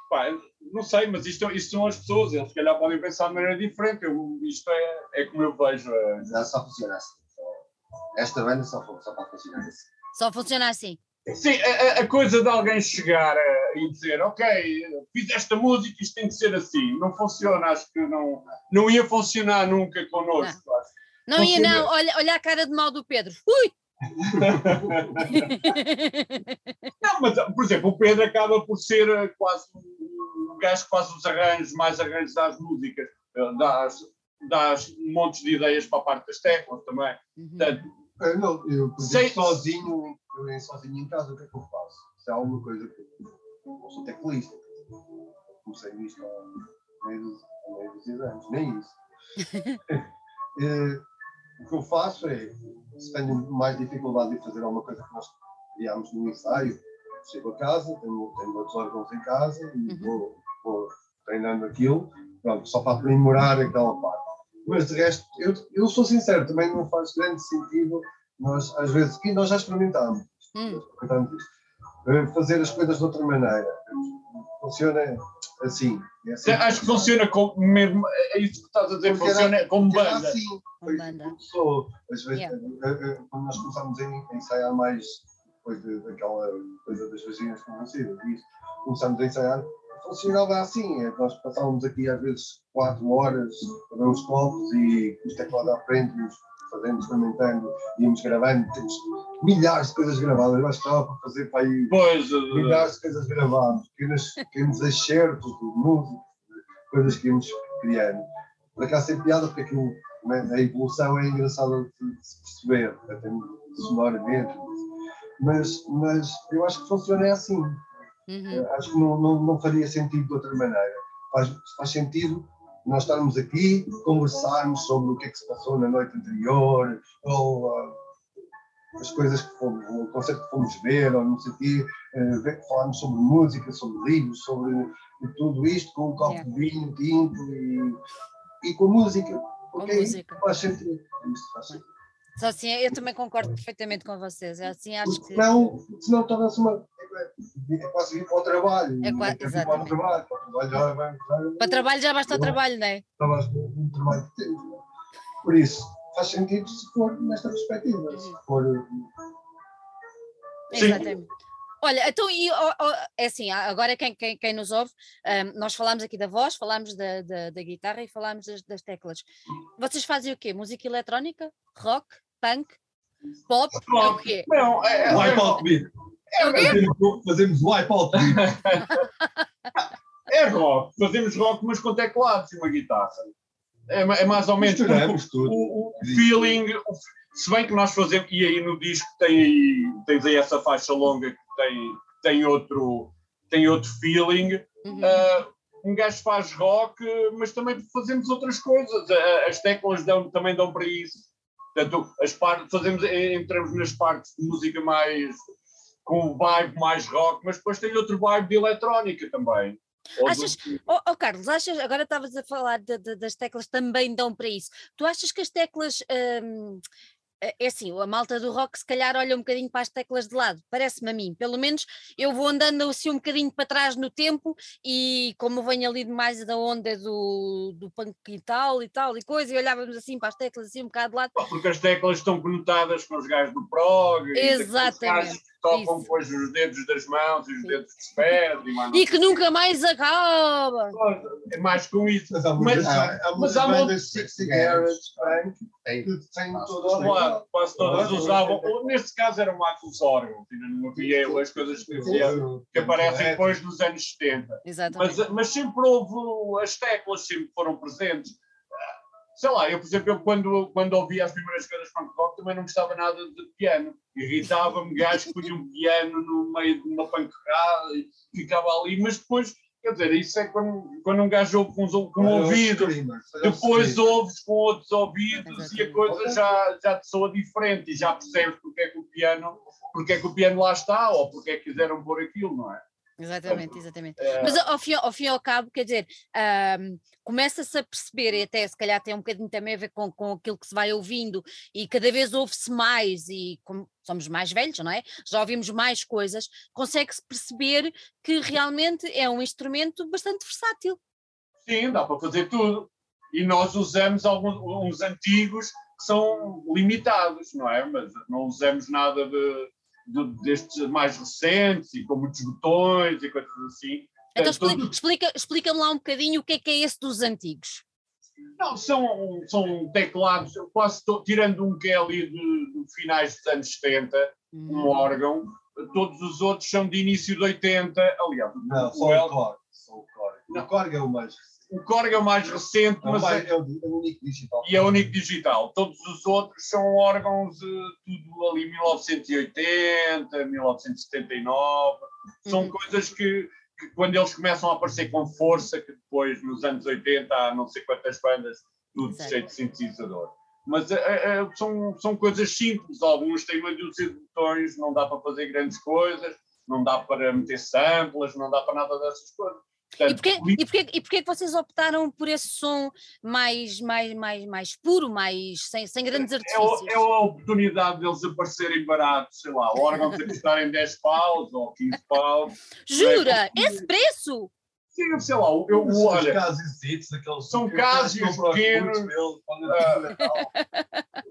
pá, não sei, mas isto, isto são as pessoas, eles se calhar podem pensar de maneira diferente. Eu, isto é, é como eu vejo. É... Já só funciona assim. Esta banda só, só pode funcionar assim. Só funciona assim. Sim, a, a, coisa de alguém chegar e dizer, ok, fiz esta música, isto tem que ser assim. Não funciona, acho que não, não ia funcionar nunca connosco. Não, não ia, não. Olha, olha a cara de mal do Pedro. Ui! não, mas, por exemplo, o Pedro acaba por ser eh, quase o gajo que faz os arranjos, mais arranjos das músicas, eh, das, das montes de ideias para a parte das teclas também. Uhum. Portanto, eu, não, eu Sei... sozinho, eu sozinho em casa, o que é que eu faço? Se há alguma coisa que eu não sou teclista, comecei nisto há meio dos, anos, nem isso. é, o que eu faço é, se tenho mais dificuldade em fazer alguma coisa que nós criámos no ensaio, chego a casa, tenho, tenho outros órgãos em casa e uhum. vou, vou treinando aquilo, pronto, só para aprimorar aquela parte. Mas de resto, eu, eu sou sincero, também não faz grande sentido nós, às vezes, e nós já experimentámos, hum. experimentámos isto, fazer as coisas de outra maneira. Funciona assim. É assim Acho que funciona como mesmo, é isso que estás a dizer, Porque funciona era, como banda. Assim, foi banda. começou. Vezes, yeah. Eh, eh, quando nós começámos a ensaiar mais, depois daquela coisa das vaginas conhecidas, começámos a ensaiar, funcionava assim, é, nós passávamos aqui às vezes quatro horas a ver os copos e com os teclados à frente, fazendo, experimentando, íamos gravando, temos milhares de coisas gravadas, eu acho que estava para fazer para aí pois, milhares de coisas gravadas, pequenos, pequenos excertos de música, coisas que íamos criando. Por acaso tem piada porque aquilo, né, a evolução é engraçada de se perceber, até sonoramente, mas, mas eu acho que funciona assim. Uhum. Eh, acho que não, não, não faria sentido de outra maneira. Faz, faz sentido nós estarmos aqui, conversarmos sobre o que é que se passou na noite anterior, ou uh, as coisas que fomos, o concerto que fomos ver, ou não sei o quê, uh, falarmos sobre música, sobre livros, sobre tudo isto, com um copo yeah. de vinho tinto e, e com música. Com música. Faz sentido. Isto faz sentido. Só assim, eu também concordo perfeitamente com vocês. É assim, acho senão torna-se uma. É quase vir para o trabalho. É quase. Para o trabalho, para o trabalho já vai. Para trabalho já basta o trabalho, não é? Já basta o trabalho que temos. Por isso, faz sentido se for nesta perspectiva. Se uhum. for. Exatamente. Olha, então, e, oh, oh, é assim, agora quem, quem, quem nos ouve, um, nós falámos aqui da voz, falámos da, da, da guitarra e falámos das, das, teclas. Vocês fazem o quê? Música eletrónica? Rock? punk, pop, é o quê? Não, é, é, beat. É o quê? Fazemos wipeout beat. é rock, fazemos rock, mas com teclados e uma guitarra. É, é mais ou menos o, o, o, feeling, o, se bem que nós fazemos, e aí no disco tem aí, tens aí essa faixa longa que tem, tem, outro, tem outro feeling. Uhum. Uh, um gajo faz rock, mas também fazemos outras coisas. As teclas dão, também dão para isso. Portanto, as partes, fazemos, entramos nas partes de música mais com o vibe mais rock, mas depois tem outro vibe de eletrónica também. Achas, do... oh, oh, Carlos, achas, agora estavas a falar de, de, das teclas também dão para isso. Tu achas que as teclas hum, é, é assim, a malta do rock se calhar olha um bocadinho para as teclas de lado, parece-me a mim, pelo menos eu vou andando assim um bocadinho para trás no tempo e como venho ali mais da onda do, do punk e tal e tal e coisa, e olhávamos assim para as teclas assim um bocado de lado. Porque as teclas estão conotadas com os gajos do prog, Exatamente tocam depois os dedos das mãos e os dedos dos pés. E, e que nunca mais acaba. É mais com isso. Mas há muitas, mas, há, há mas há bandas cigarros que têm todas claro, quase todas usavam. Neste caso era o Marcos não havia as coisas que, que aparecem depois nos anos 70. Exatamente. Mas, mas sempre houve, as teclas sempre foram presentes sei lá, eu, por exemplo, eu quando, quando ouvia as primeiras coisas punk rock também não gostava nada de piano. Irritava-me gajos que punham um piano no meio de uma pancada e ficava ali, mas depois, quer dizer, isso é quando, quando um gajo ouve com, com um ouvido, depois ouves com outros ouvidos e a coisa já, já te soa diferente e já percebes porque é que o piano, porque é que o piano lá está ou porque é que quiseram pôr aquilo, não é? Exatamente, exatamente. É... Mas ao fim, ao fim e ao cabo, quer dizer, um, começa-se a perceber, e até se calhar tem um bocadinho também a ver com, com aquilo que se vai ouvindo, e cada vez ouve-se mais, e como somos mais velhos, não é? Já ouvimos mais coisas, consegue-se perceber que realmente é um instrumento bastante versátil. Sim, dá para fazer tudo. E nós usamos alguns uns antigos que são limitados, não é? Mas não usamos nada de destes mais recentes e com muitos botões e coisas assim. Então explica, explica, explica-me lá um bocadinho o que é que é esse dos antigos. Não, são, são teclados, quase estou, tirando um que é ali de, de finais dos anos 70, hum. um órgão, todos os outros são de início de 80, aliás. Não, só o Korg. O Korg é o mais o Korg é o mais recente, mas mais, é, é, o, é, o, único digital. E é o único digital. Todos os outros são órgãos uh, tudo ali 1980, 1979. São uhum. coisas que, que, quando eles começam a aparecer com força, que depois nos anos 80 há não sei quantas bandas, tudo Exato. cheio de sintetizador. Mas uh, uh, são, são coisas simples. Alguns têm uma dúzia de botões, não dá para fazer grandes coisas, não dá para meter samples, não dá para nada dessas coisas. Portanto, e, porquê, e, porquê, e porquê que vocês optaram por esse som mais, mais, mais, mais puro, mais, sem, sem grandes artifícios? É, é a oportunidade deles aparecerem baratos, sei lá, órgãos a custarem 10 paus ou 15 paus. Jura? É, esse preço? Sim, sei lá, eu, eu olha. aqueles são casos pequenos.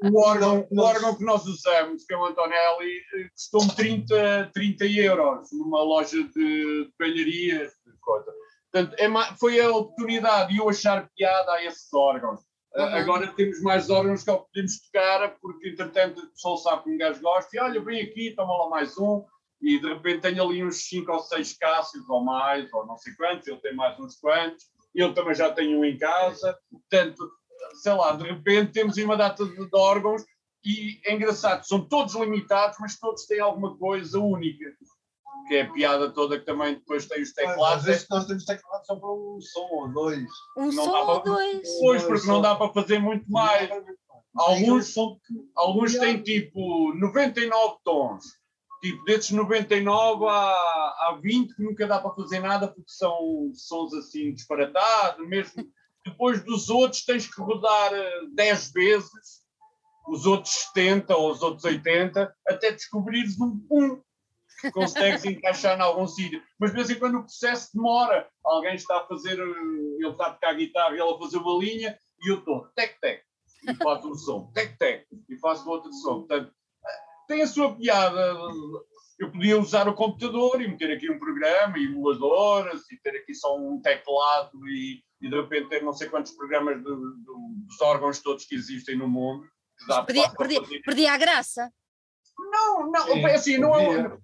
o, órgão, o órgão que nós usamos, que é o Antonelli, custou-me 30, 30 euros numa loja de, de palharias, de coisa. Portanto, é, foi a oportunidade de eu achar piada a esses órgãos. Uhum. Agora temos mais órgãos que podemos tocar, porque entretanto o pessoal sabe que um gajo gosta e olha, vem aqui, toma lá mais um, e de repente tenho ali uns 5 ou 6 cássios ou mais, ou não sei quantos, ele tem mais uns quantos, eu também já tenho um em casa, portanto, sei lá, de repente temos uma data de, de órgãos e é engraçado, são todos limitados, mas todos têm alguma coisa única que é a piada toda que também depois tem os teclados. Às vezes nós temos teclados só para um som ou dois. Um não som ou dois. Pois, porque não dá para fazer muito mais. Alguns, alguns têm tipo 99 tons. Tipo, desses 99 há, há 20 que nunca dá para fazer nada porque são sons assim disparatados. Mesmo depois dos outros tens que rodar 10 eh, vezes os outros 70 ou os outros 80 até descobrires um, um que consegues encaixar em algum sítio. Mas de vez em quando o processo demora. Alguém está a fazer, ele está a tocar a guitarra, ele a fazer uma linha e eu estou tec-tec e faço um som, tec-tec e faço outro som. Portanto, tem a sua piada. Eu podia usar o computador e meter aqui um programa, emuladoras, e ter aqui só um teclado e, e de repente ter não sei quantos programas dos órgãos todos que existem no mundo. Perdi, perdi, perdi a graça. Não, não, Sim, é assim, não é,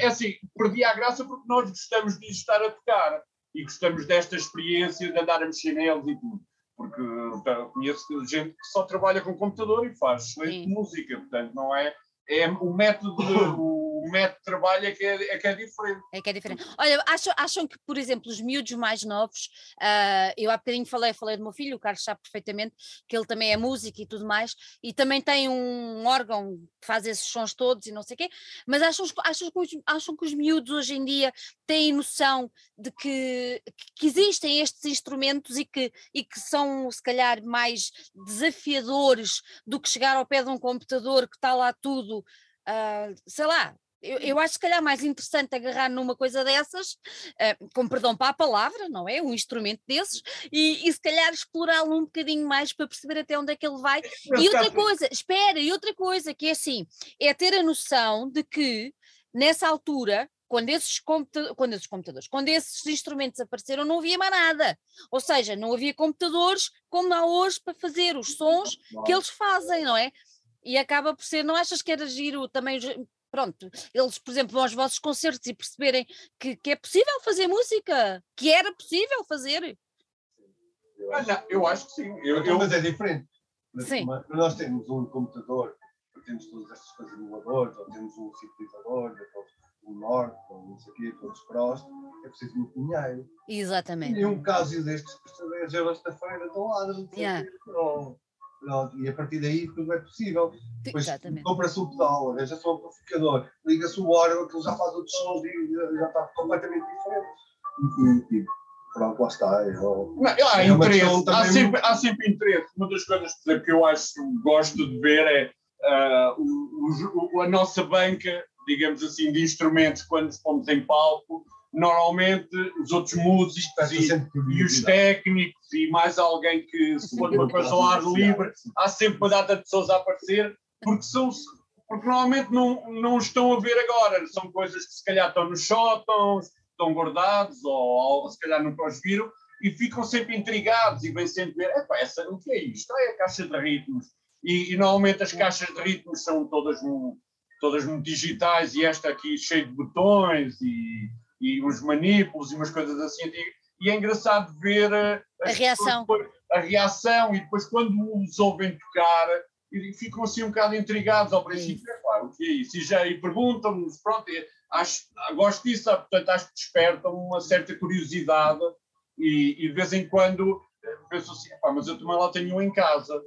é assim, perdi a graça porque nós gostamos de estar a tocar e gostamos desta experiência de andar a mexer neles e tudo. Porque tá, conheço gente que só trabalha com computador e faz excelente música, portanto, não é, é o método, o método de trabalho é que é, é, que é diferente. É que é diferente. Olha, acham, acham que, por exemplo, os miúdos mais novos, uh, eu há bocadinho falei, falei do meu filho, o Carlos sabe perfeitamente que ele também é músico e tudo mais, e também tem um órgão que faz esses sons todos e não sei o quê, mas acham, acham, que os, acham que os miúdos hoje em dia têm noção de que, que existem estes instrumentos e que, e que são, se calhar, mais desafiadores do que chegar ao pé de um computador que está lá tudo. Uh, sei lá, eu, eu, acho que calhar mais interessante agarrar numa coisa dessas, uh, com perdão para a palavra, não é? Um instrumento desses, e, e se calhar explorá-lo um bocadinho mais para perceber até onde é que ele vai. E outra coisa, espera, e outra coisa que é assim, é ter a noção de que nessa altura, quando esses, quando esses computadores, quando esses instrumentos apareceram, não havia mais nada. Ou seja, não havia computadores como há hoje para fazer os sons que eles fazem, não é? E acaba por ser, não achas que era giro também pronto, eles, por exemplo, vão aos vossos concertos e perceberem que, que é possível fazer música, que era possível fazer. Ah, não, eu acho que sim. Eu, eu... Mas é diferente. Sim. Nós temos um computador, temos todas estas coisas emuladores, ou temos um sintetizador, um norte, ou não sei o quê, todos cross, é preciso muito dinheiro. Exatamente. E um caso destes custa 10 euros da feira do lado. Yeah. Pronto, e a partir daí tudo é possível. Depois compra-se o pedal, arranja-se o amplificador, liga-se o órgão, aquilo já faz outros sons e já está completamente diferente. E, e, pronto, lá está. É, não, há, é interesse, há, sempre, há sempre interesse. Uma das coisas que eu acho gosto de ver é uh, o, o, a nossa banca, digamos assim, de instrumentos quando fomos em palco normalmente os outros músicos e, e, os técnicos e mais alguém que se for uma coisa ao ar livre, há sempre uma data de pessoas a aparecer, porque são porque normalmente não, não estão a ver agora, são coisas que se calhar estão nos sótãos, estão guardados, ou, ou se calhar nunca os viram, e ficam sempre intrigados e vêm sempre ver, epá, essa, o que é isto? É a caixa de ritmos. E, e normalmente as caixas de ritmos são todas, todas digitais e esta aqui cheia de botões e, e uns manípulos e umas coisas assim. E é engraçado ver a reação. a reação e depois quando os ouvem tocar ficam assim um bocado intrigados ao princípio, é claro, o que é isso? E já e perguntam-nos, pronto, acho, gosto disso, portanto acho que despertam uma certa curiosidade e, e de vez em quando eh, penso assim, mas eu também lá tenho um em casa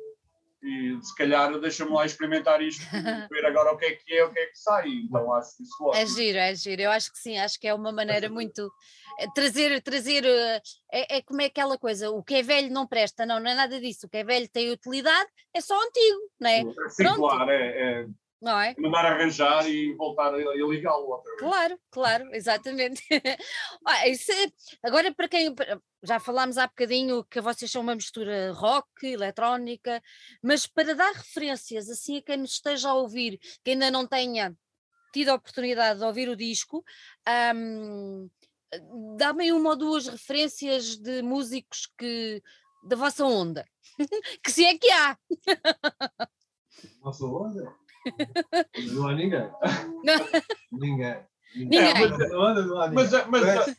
e se calhar deixa-me lá experimentar isto, ver agora o que é que é, o que é que sai. Então acho que isso É giro, é giro. Eu acho que sim, acho que é uma maneira muito. Eh, trazer, trazer. Eh, é, é como é aquela coisa: o que é velho não presta, não, não é nada disso. O que é velho tem utilidade, é só antigo, não é? Sim, Pronto. claro, é, é não é? Mandar arranjar e voltar a ligá-lo outra vez. Claro, claro, exatamente. isso, é, agora, para quem. Já falámos há bocadinho que vocês são uma mistura rock, eletrónica, mas para dar referências assim a quem nos esteja a ouvir, que ainda não tenha tido a oportunidade de ouvir o disco, um, dá-me uma ou duas referências de músicos que da vossa onda. que se é que há. Nossa onda? Não há ninguém. ninguém. Ninguém. mas, mas, mas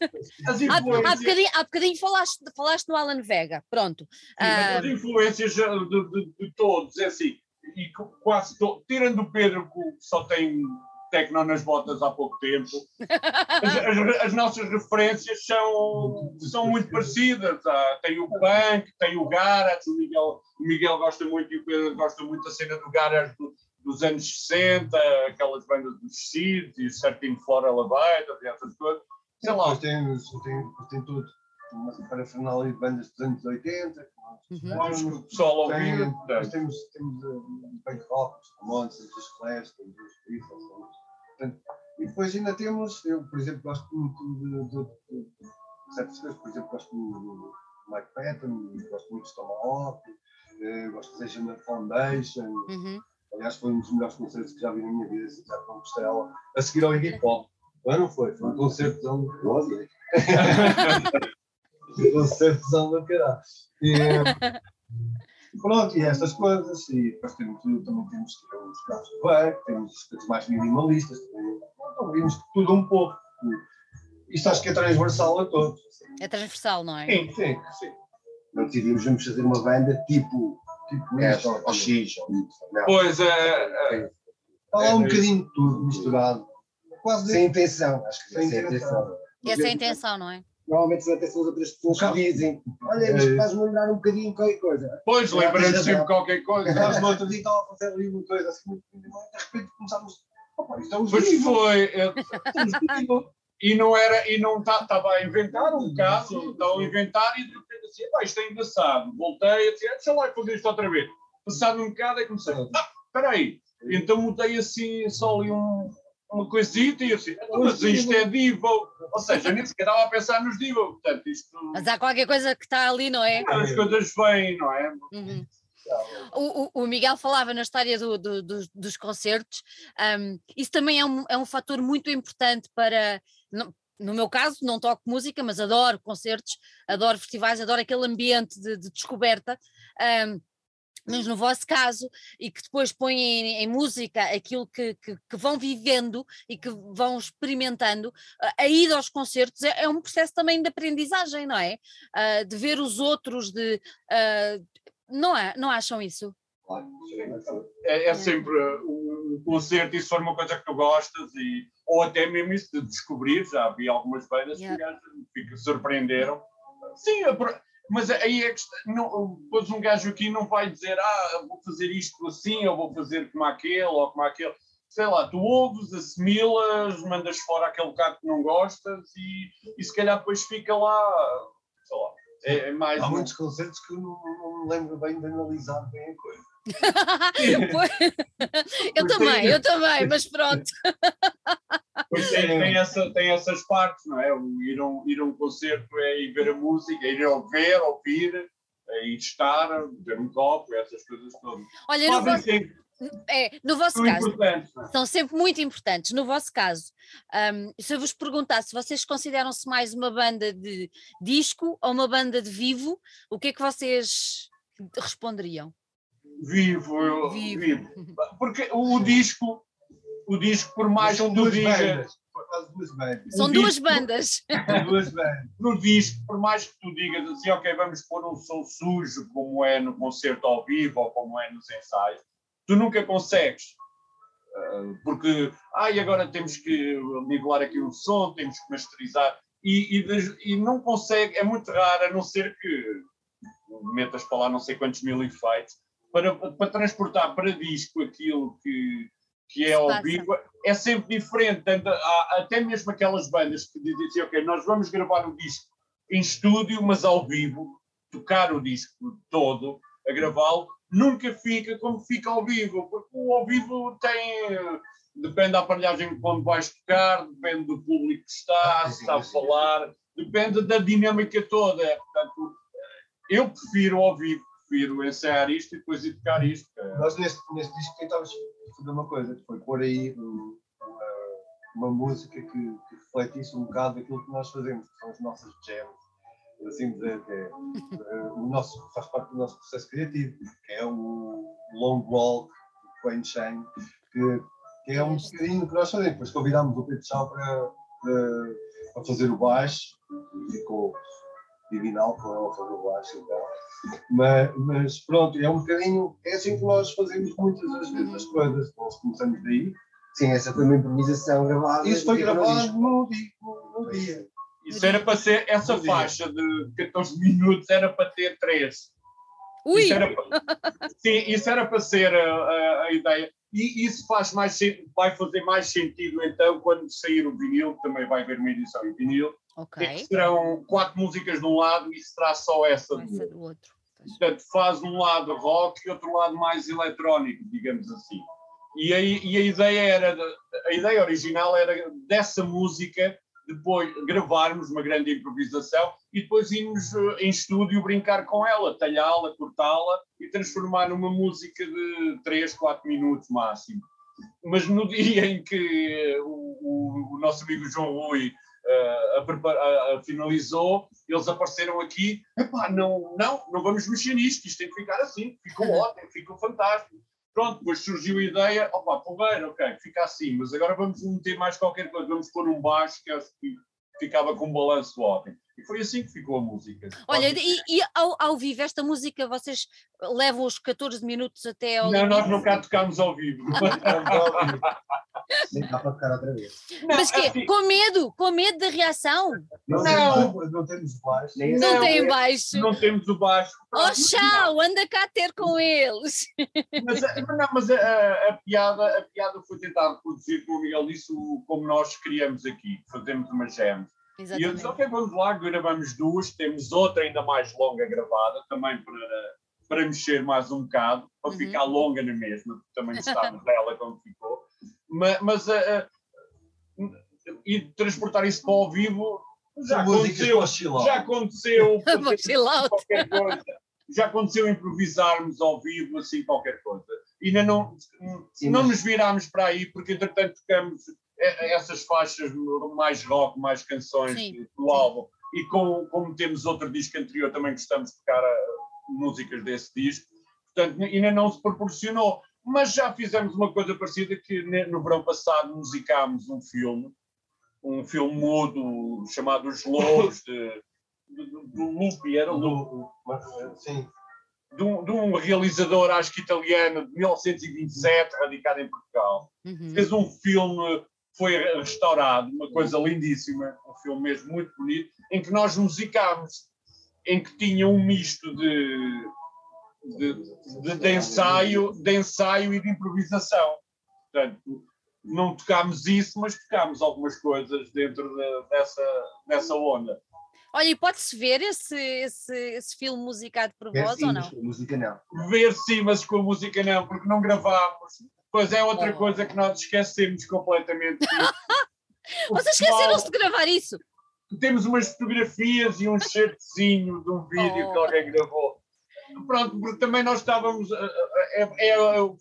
as influências... há, há, bocadinho, há bocadinho falaste, falaste no Alan Vega, pronto. Sim, uh... As influências de, de, de, todos, é assim, e quase todos, tirando o Pedro, que só tem tecno nas botas há pouco tempo, as, as, as nossas referências são, são muito parecidas. Ah, tem o punk, tem o garage, o Miguel, o Miguel gosta muito e o Pedro gosta muito da cena do garage do, dos anos 60, aquelas bandas dos Seeds e o Certain Flora e essas coisas. Sei lá. Depois tem, tem, tem tudo, uma parafernália de bandas dos anos 80. Uhum. Acho que o pessoal ouvir. Depois temos, temos uh, punk rock, os Ramones, os Clash, temos os Beatles. E depois ainda temos, eu, por exemplo, gosto muito de, de, de, de certas coisas, por exemplo, gosto do Mike Patton, gosto muito de Tomahawk, uh, gosto de Station Foundation. Uhum. Aliás, foi um dos melhores concertos que já vi na minha vida, já com Costela, a seguir ao Iggy Pop. Mas não foi, foi um concerto de Nossa! um concerto do caralho. E, pronto, e estas coisas. E depois temos, também temos os carros de banco, temos as coisas mais minimalistas, ouvimos tudo um pouco. Isto acho que é transversal a todos. É transversal, não é? Sim, sim, sim. Não decidimos, vamos fazer uma banda tipo tipo é, isto, ou X. Pois é. é Está lá um bocadinho de tudo misturado. Quase sem intenção, acho que sem intenção. Essa é a intenção, não é? Normalmente são até são as outras pessoas que dizem: Olha, isto faz-me lembrar um bocadinho qualquer coisa. Pois, lembrando sempre qualquer coisa. Nós no outro dia estava a fazer ali uma coisa assim, de repente começámos. Opa, isto é um Pois foi. E não era, e não estava tá, a inventar um caso, estava a inventar e de repente assim, pá, isto é engraçado. Voltei a dizer, deixa lá fazer isto outra vez. Passado um bocado é comecei, ah, espera aí. Então mudei assim, só ali um, uma coisita e assim, então, mas isto é Divo. Ou seja, nem sequer estava a pensar nos Divo. Portanto, isto... Mas há qualquer coisa que está ali, não é? As coisas vêm, não é? Uhum. O, o, Miguel falava na história do, do, do, dos concertos, um, isso também é um, é um fator muito importante para. No, meu caso, não toco música, mas adoro concertos, adoro festivais, adoro aquele ambiente de, de descoberta. Um, mas no vosso caso, e que depois põem em, em música aquilo que, que, que, vão vivendo e que vão experimentando, a ida aos concertos é, é um processo também de aprendizagem, não é? Uh, de ver os outros, de, uh, não, é, não acham isso? É, é sempre um concerto, e se for uma coisa que tu gostas, e, ou até mesmo isso de descobrir, já vi algumas bandas yeah. que surpreenderam. Sim, Mas aí é que não, depois um gajo aqui não vai dizer, ah, vou fazer isto assim, ou vou fazer como aquele, ou como aquele. Sei lá, tu ouves, assimilas, mandas fora aquele bocado que não gostas e, e se calhar depois fica lá, sei lá. É, é mais Há um... muitos concertos que eu não, não me lembro bem de analisar bem a coisa. eu também, eu também, mas pronto. Pois tem, tem, essa, tem essas partes, não é? O ir, a um, ir a um concerto é ir ver a música, é ir a ver, ouvir, é ir estar, beber um copo, essas coisas todas. Olha, no vosso, é, no vosso são caso, é? são sempre muito importantes. No vosso caso, um, se eu vos perguntasse, vocês consideram-se mais uma banda de disco ou uma banda de vivo, o que é que vocês responderiam? Vivo, eu, vivo. vivo. Porque o disco, o disco, por mais que tu digas. São duas bandas. São duas bandas. No disco, por mais que tu digas assim, ok, vamos pôr um som sujo, como é no concerto ao vivo ou como é nos ensaios, tu nunca consegues. Uh, porque, ai, ah, agora temos que nivelar aqui o som, temos que masterizar, e, e, e não consegue, é muito raro, a não ser que metas para lá não sei quantos mil efeitos, para, para transportar para disco aquilo que, que é ao vivo, é sempre diferente. Tanto, há, até mesmo aquelas bandas que dizem assim, ok, nós vamos gravar o disco em estúdio, mas ao vivo, tocar o disco todo, a gravá-lo, nunca fica como fica ao vivo, porque o ao vivo tem. Depende da aparelhagem quando vais tocar, depende do público que está, se está a falar, depende da dinâmica toda. Portanto, eu prefiro ao vivo ensaiar isto e depois ir tocar isto. Nós neste, neste disco tentávamos fazer uma coisa, que foi pôr aí uma, uma música que, que, refletisse um bocado aquilo que nós fazemos, que são as nossas jams, assim dizer, que é, eh, o nosso, faz parte do nosso processo criativo, que é o Long Walk, o Queen Shane, que, que é um bocadinho que nós fazemos. Depois convidámos o Pedro Chau para, para, para fazer o baixo, ficou divinal com ela baixo então. Mas, mas pronto, é um bocadinho, é assim que nós fazemos muitas das vezes as coisas. Nós começamos daí. Sim, essa foi uma improvisação gravada. Isso foi gravado no, no, dia. Isso era para ser, essa faixa de 14 minutos era para ter 3. Ui! Isso era, sim, isso era para ser a, a, a, ideia. E isso faz mais, vai fazer mais sentido então quando sair o vinil, também vai haver uma edição em vinil, Okay. É que serão quatro músicas de um lado e será só essa, essa do outro. Portanto, faz um lado rock e outro lado mais eletrónico, digamos assim. E a, e a ideia era, a ideia original era dessa música depois gravarmos uma grande improvisação e depois irmos eh, em estúdio brincar com ela, talhá-la, cortá-la e transformar numa música de 3, 4 minutos máximo. Mas no dia em que o, o, o nosso amigo João Rui uh, a, a, finalizou, eles apareceram aqui, epá, não, não, não vamos mexer nisto, isto tem que ficar assim, ficou ótimo, ficou fantástico. Pronto, depois surgiu a ideia, opa, porreiro, ok, fica assim, mas agora vamos meter mais qualquer coisa, vamos pôr um baixo que acho que ficava com um balanço ótimo. E foi assim que ficou a música. Olha, e, e ao, ao, vivo, esta música, vocês levam os 14 minutos até ao. Não, nós nunca tocámos ao vivo. Nem dá para tocar outra vez. Não, Mas que assim, Com medo? Com medo da reação? Não, não, não temos baixo. Não, não tem baixo. Não temos o baixo. Oh, tchau, anda cá ter com eles. Mas, não, mas a, a, a, piada, a piada foi tentar reproduzir, como o Miguel disse, como nós criamos aqui. Fazemos uma jam. Exatamente. E eu disse, ok, vamos lá, gravamos duas, temos outra ainda mais longa gravada, também para, para mexer mais um bocado, para uhum. ficar longa na mesma, porque também gostávamos dela como ficou. Mas, mas uh, uh, e transportar isso para o vivo já aconteceu, já aconteceu qualquer coisa. Já aconteceu improvisarmos ao vivo assim qualquer coisa. E ainda não, Sim, não mas... nos virámos para aí, porque entretanto tocamos essas faixas mais rock, mais canções Sim. do álbum. E como, como temos outro disco anterior, também gostamos de tocar a, músicas desse disco. Portanto, ainda não se proporcionou. Mas já fizemos uma coisa parecida que no verão passado musicámos um filme, um filme mudo chamado Os Lobos, de, do Lupi, era Lupi. Sim. De um, de um, realizador, acho que italiano, de 1927, radicado em Portugal. Uhum. Fez um filme, foi restaurado, uma coisa lindíssima, um filme mesmo muito bonito, em que nós musicámos em que tinha um misto de, de, de, de ensaio, de ensaio e de improvisação. Portanto, não tocámos isso, mas tocámos algumas coisas dentro de, dessa, dessa onda. Olha, e pode-se ver esse, esse, esse filme musicado por ver vós sim, ou não? Com a música não. Ver sim, mas com a música não, porque não gravámos. Pois é outra oh. coisa que nós esquecemos completamente. Vocês esqueceram-se de gravar isso? Temos umas fotografias e um certezinho de um vídeo oh. que alguém gravou. Pronto, porque também nós estávamos. É, é,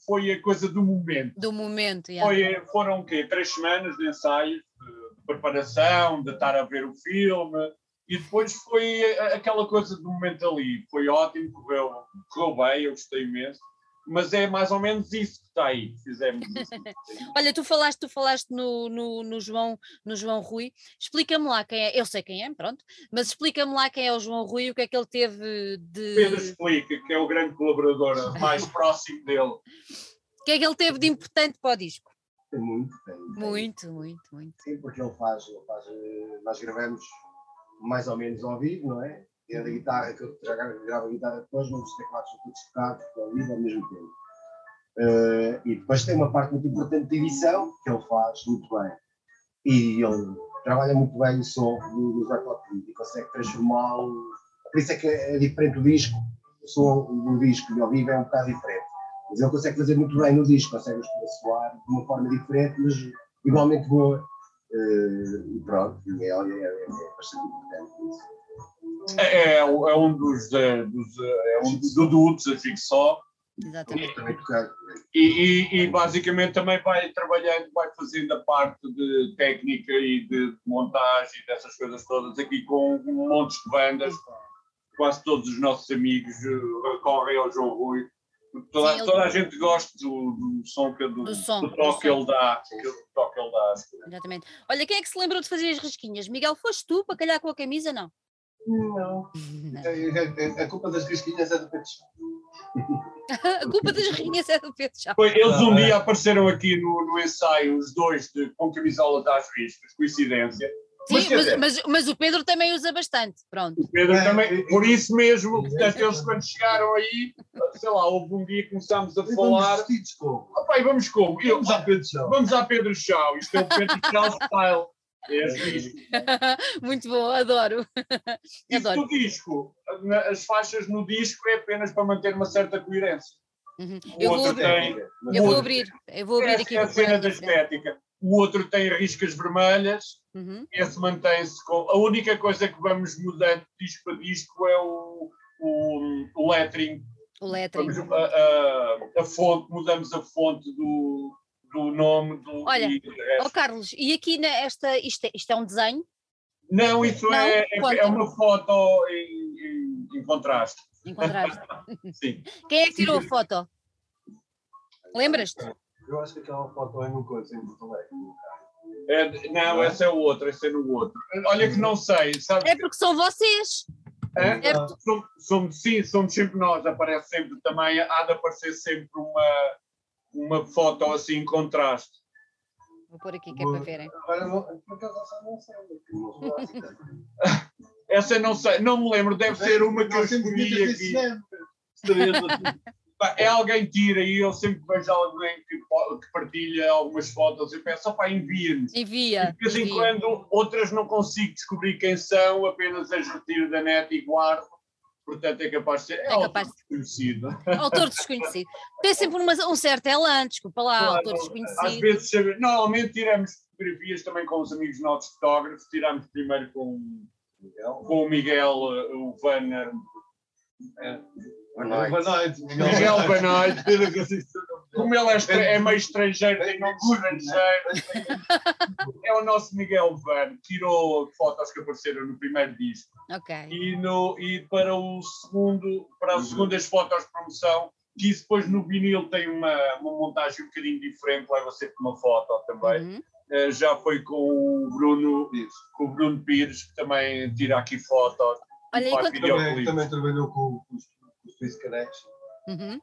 foi a coisa do momento. Do momento, yeah. foi, Foram o quê? Três semanas de ensaios, de, de preparação, de estar a ver o filme. E depois foi aquela coisa do momento ali. Foi ótimo, correu, correu bem, eu gostei imenso mas é mais ou menos isso que está aí, fizemos Olha, tu falaste, tu falaste no, no, no João, no João Rui, explica-me lá quem é, eu sei quem é, pronto, mas explica-me lá quem é o João Rui e o que é que ele teve de. Pedro explica, que é o grande colaborador mais próximo dele. O que é que ele teve de importante para o disco? Tem muito, tem. Muito, muito, muito. Sim, porque ele faz, ele faz, eh, nós gravamos mais ou menos ao vivo, não é? É da guitarra, que eu já gravo a guitarra depois, mas os teclados são todos tocados ao vivo ao mesmo tempo. Uh, e depois tem uma parte muito importante de edição, que ele faz muito bem. E ele trabalha muito bem o som do, do e consegue transformá-lo. Por isso é que é diferente o disco, o som do disco e ao vivo é um bocado diferente. Mas ele consegue fazer muito bem no disco, consegue soar de uma forma diferente, mas igualmente boa. Uh, e pronto, é, é, é bastante importante isso. É, é, é um dos, é, dos é um do, do Desafio Só. Exatamente. E, e, e, basicamente também vai trabalhando, vai fazendo a parte de técnica e de montagem dessas coisas todas aqui com um monte de bandas. Quase todos os nossos amigos recorrem ao João Rui. Toda, Sim, toda a gente gosta do, do som, que, do, do, som, do toque que ele dá. Que, toque ele dá. Exatamente. Olha, quem é que se lembrou de fazer as risquinhas? Miguel, foste tu para calhar com a camisa? Não. Não. A, a, culpa das risquinhas é do Pedro A culpa das risquinhas é do Pedro Chá. Eles um dia apareceram aqui no, no ensaio, os dois, de, com camisola das riscas, coincidência. Sim, mas, mas, mas, mas, o Pedro também usa bastante, pronto. O Pedro é, também, é, por isso mesmo, portanto, eles quando chegaram aí, sei lá, houve um dia que começámos a falar. Vamos como? Ah, vamos como? Eu, vamos a Pedro Chá. Vamos a Pedro Chá, isto é o Pedro Chá style. É assim. Muito bom, adoro. adoro. o disco, as faixas no disco é apenas para manter uma certa coerência. Uhum. Eu, vou, tem, eu vou abrir, eu vou abrir aqui. É a cena da estética. O outro tem riscas vermelhas, uhum. esse mantém-se com. A única coisa que vamos mudando disco para disco é o, o, o lettering. O lettering. A, a, a, fonte, mudamos a fonte do, do nome do. Olha, ó oh Carlos, e aqui nesta, isto, é, isto é um desenho? Não, isso Não? É, é, é, uma foto em, em, em contraste. Em contraste. Sim. Quem é que tirou a foto? Lembras-te? Eu acho que aquela foto é no coisa em Porto Alegre. É, não, essa é o outro, essa é no outro. Olha que não sei, sabe? É porque são vocês. É? É somos, somos, sim, somos sempre nós, aparece sempre também, há de aparecer sempre uma, uma foto assim em contraste. Vou pôr aqui que é para verem. Essa não sei, não me lembro, deve ser uma que eu escolhi aqui. É alguém tira e eu sempre vejo alguém que, que partilha algumas fotos e penso, opá, envia-nos. Envia. De vez em quando outras não consigo descobrir quem são, apenas as retiro da net e guardo portanto é capaz de ser. É, é capaz autor desconhecido. Autor desconhecido. Tem sempre uma, um certo elan, desculpa lá, claro, autor desconhecido. Às vezes, normalmente tiramos fotografias também com os amigos nossos fotógrafos, tiramos primeiro com, Miguel. com o Miguel, o Vanner. É, Boa noite. Miguel, boa noite. Como ele é, é meio estrangeiro, tem nome estrangeiro. é o nosso Miguel Van, tirou fotos que apareceram no primeiro disco. Ok. E, no, e para o segundo, para as segundas fotos de promoção, que isso depois no vinil tem uma, uma montagem um bocadinho diferente, leva sempre uma foto também. Uhum. Uh, já foi com o Bruno, com o Bruno Pires, que também tira aqui fotos. Olha, e também, também trabalhou com, com os, com os Swiss Connection. Uhum.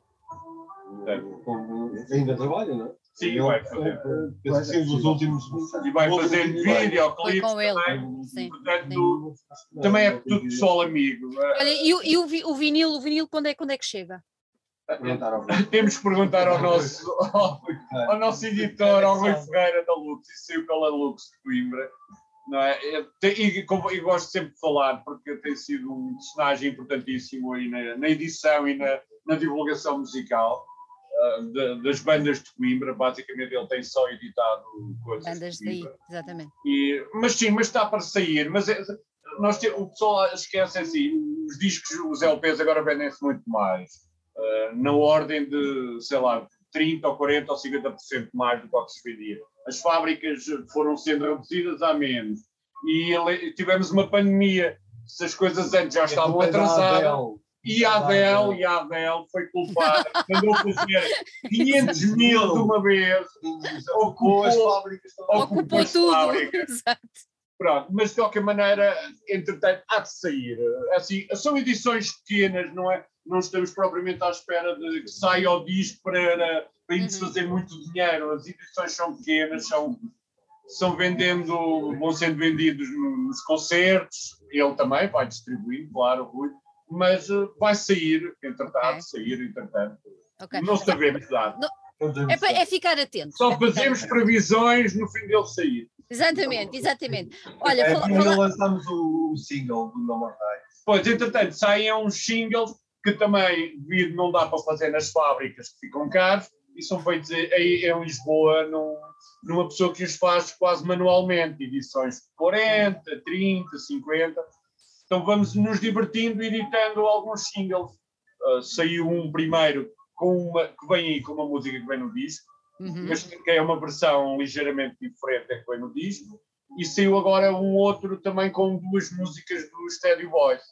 Ainda trabalha, não é? Sim, vai fazer. Sim, os últimos. E vai fazer videoclipes com ele. também. Sim, Portanto, também é tudo pessoal amigo. Olha, e, o- e o, o vinil, o vinil quando é, quando é que chega? Temos que perguntar ao nosso, ao, ao nosso editor, ao Rui Ferreira da Lux, e saiu pela Lux de Coimbra. Não é? E, e gosto sempre de falar, porque tem sido um personagem importantíssimo aí na, na edição e na, na divulgação musical ah, da- das bandas de Coimbra. Basicamente, ele tem só editado coisas. Bandas de daí, Coimbra. exatamente. E, mas sim, mas está para sair. Mas é- nós te- o pessoal esquece assim, os discos, os LPs agora vendem-se muito mais. Uh, na ordem de, sei lá, 30 ou 40 ou 50% mais do que o que se vendia. As fábricas foram sendo reduzidas a menos. E ele- tivemos uma pandemia. Se as coisas antes já estavam atrasadas. E a Adele, e a Adele foi culpada, mandou fazer 500 mil de uma vez, Ocupou as fábricas todas. Ocupou as tudo. fábricas. Exato. Pronto, mas de qualquer maneira, entretanto, há de sair. Assim, são edições pequenas, não é? Não estamos propriamente à espera de que saia o disco para, para irmos Uhum. fazer muito dinheiro. As edições são pequenas, são, são vendendo, vão sendo vendidos no- nos concertos. Ele também vai distribuindo, claro, o Rui. Mas eh, vai sair, entretanto, há Ok. de sair, entretanto. Ok. Não sabemos dar. É, é ficar atento. Só fazemos previsões no fim dele sair. Exatamente, exatamente. Olha, É, fala- fala- lançamos o, o single do No More Die. Pois, entretanto, saem uns singles que também, devido não dá para fazer nas fábricas que ficam caros, e são feitos aí em Lisboa num, numa pessoa que os faz quase manualmente, edições de 40, 30, 50. Então vamos nos divertindo editando alguns singles. Ah, saiu um primeiro com uma, que vem aí com uma música que vem no disco, Uhum. mas que é uma versão ligeiramente diferente da que foi no disco, e saiu agora um outro também com duas músicas do Steady Boys.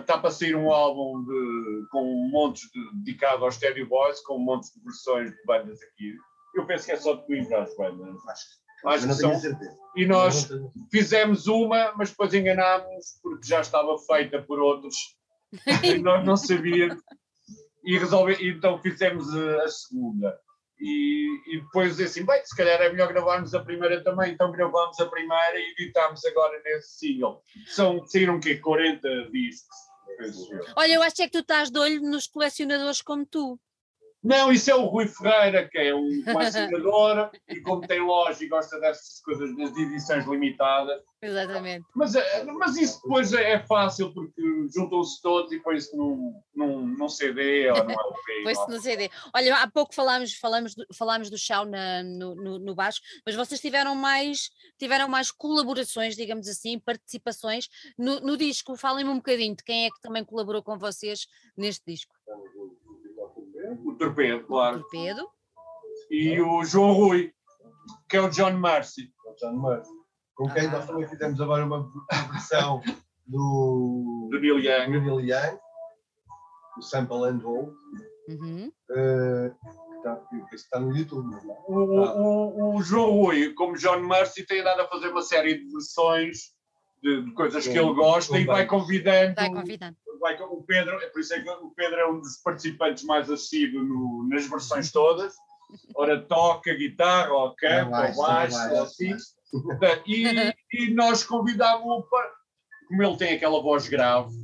Está para sair um álbum de, com um monte de, dedicado aos Steady Boys, com um monte de versões de bandas aqui. Eu penso que é só de Coimbra as bandas. Acho, Acho que são. E nós fizemos uma, mas depois enganámos porque já estava feita por outros e nós não sabíamos. E resolve, então fizemos a, a segunda. E, e depois assim, bem, se calhar é melhor gravarmos a primeira também, então gravamos a primeira e editámos agora nesse single. São, saíram o quê? 40 discos. Olha, eu acho é que tu estás de olho nos colecionadores como tu. Não, isso é o Rui Ferreira, que é um colecionador e como tem loja e gosta dessas coisas das edições limitadas, Exatamente. Mas, eh, mas isso depois é é fácil porque juntam-se todos e põe-se num, num, num CD ou num LP. Foi-se no CD. Olha, há pouco falámos, falámos, do, falámos do chão na, no, no, no baixo, mas vocês tiveram mais, tiveram mais colaborações, digamos assim, participações no, no disco. Falem-me um bocadinho de quem é que também colaborou com vocês neste disco. O Torpedo, claro. Torpedo. E o João Rui, que é o John Mercy. o John Murphy. Com quem Ah. nós também fizemos agora uma versão do, Do Neil Young. do Neil Young, o Sample and Hold, Uhum. eh, que está, está no YouTube. é? O, o, o João Rui, como John Mercy, tem andado a fazer uma série de versões de, de coisas que ele gosta e vai convidando. Vai convidando. O Pedro, é por isso é que o Pedro é um dos participantes mais assíduos no- nas versões todas. Ora, toca guitarra, ou canta, ou baixo, é ou assim. E, e nós convidámos-o para. Como ele tem aquela voz grave,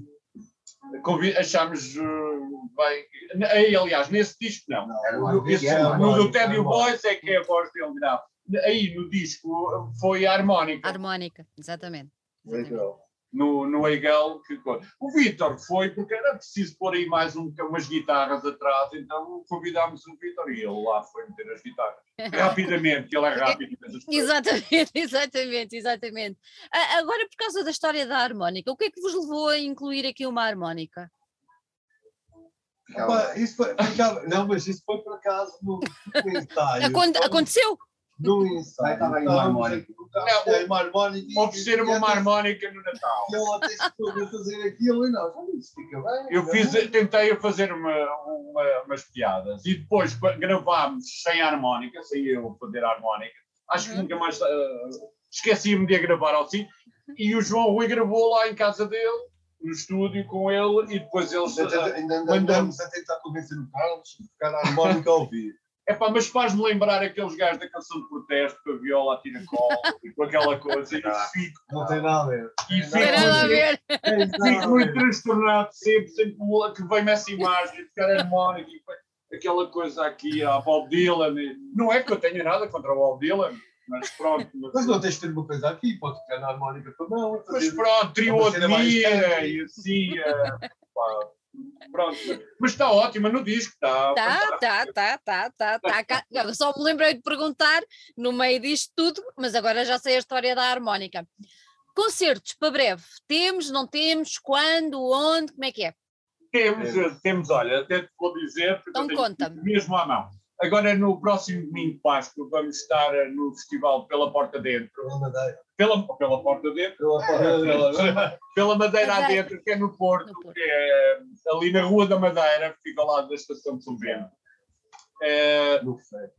achámos uh, bem. Aí, aliás, nesse disco não. Não, era No, esse- no do Teddy. Boys é que é a voz dele grave. Aí no disco foi a harmónica. Harmónica, exatamente. exatamente. Legal. No, no Hegel. Que, o Vitor foi porque era preciso pôr aí mais um, umas guitarras atrás, então convidámos o Vitor e ele lá foi meter as guitarras. Rapidamente, ele é rápido. Exatamente, exatamente, exatamente. Agora, por causa da história da harmónica, o que é que vos levou a incluir aqui uma harmónica? Opa, isso foi, não, mas isso foi por acaso no, no ensaio. Acon- Estávamos aconteceu? No ensaio. Estava aí uma harmónica. a colocar Não, uma harmónica. Ofereceram-me uma até- harmónica no Natal. E ele até se fazer aquilo e nós, olha, isso fica bem. Eu não é? fiz, tentei a fazer uma, uma- umas piadas e depois gravámos sem harmónica, sem eu fazer harmónica. Acho que Uhum. nunca mais ah, esqueci-me de a gravar assim. E o João Rui gravou lá em casa dele no estúdio com ele e depois eles. Ainda, ainda andamos a tentar convencer o Carlos de tocar a harmónica ao ouvir. É pá, mas faz-me lembrar aqueles gajos da canção de protesto com a viola a tiracol e com aquela coisa. E fico, não tem nada a ver. E fico, tem nada a ver. Fico muito transtornado sempre, sempre que vem-me essa imagem de tocar harmónica e aquela coisa aqui a Bob Dylan. Não é que eu tenha nada contra o Bob Dylan, mas pronto. Mas, mas não tens de ter uma coisa aqui, pode tocar na harmónica também. Mas pronto, triodia e assim. Uh, pá, Pronto, mas está ótima no disco, está. Tá, tá, tá, tá, tá, tá. tá. Só me lembrei de perguntar no meio disto tudo, mas agora já sei a história da harmónica. Concertos para breve, temos, não temos, quando, onde, como é que é? Temos, é. temos, olha, até te vou dizer, então conta mesmo à mão. Agora, no próximo domingo de Páscoa, vamos estar eh, no festival Pela Porta Dentro. Pela Madeira. Pela, pela Porta Dentro. Pela, pela, pela Madeira Adentro, que é no Porto, que é ali na Rua da Madeira, que fica ao lado da Estação de São Bento. É,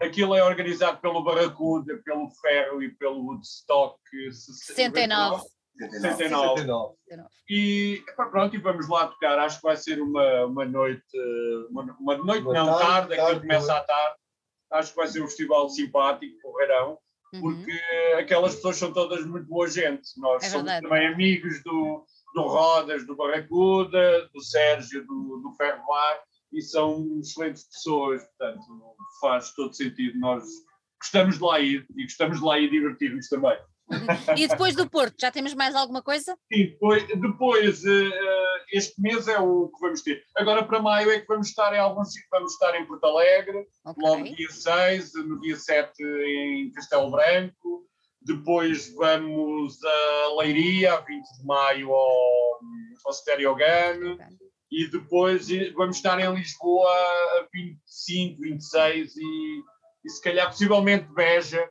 aquilo é organizado pelo Barracuda, pelo Ferro e pelo Woodstock 69. 69. 69. E pronto, e vamos lá tocar. Acho que vai ser uma, uma noite, uma, uma noite uma não, tarde, tarde, tarde começa à tarde. Acho que vai ser um festival simpático, porreirão, uhum. porque aquelas pessoas são todas muito boa gente. Nós é somos verdade. também amigos do, do Rodas, do Barracuda, do Sérgio, do, do Ferroar, e são excelentes pessoas, portanto faz todo sentido. Nós gostamos de lá ir e gostamos de lá ir divertir-nos também. E depois do Porto, já temos mais alguma coisa? Sim, depois, depois uh, este mês é o que vamos ter. Agora para maio é que vamos estar em alguns vamos estar em Porto Alegre, okay. logo dia 6, no dia 7 em Castelo Branco, depois vamos a Leiria, a 20 de maio ao, ao Stereogan, okay. e depois vamos estar em Lisboa a 25, 26 e, e se calhar possivelmente Beja,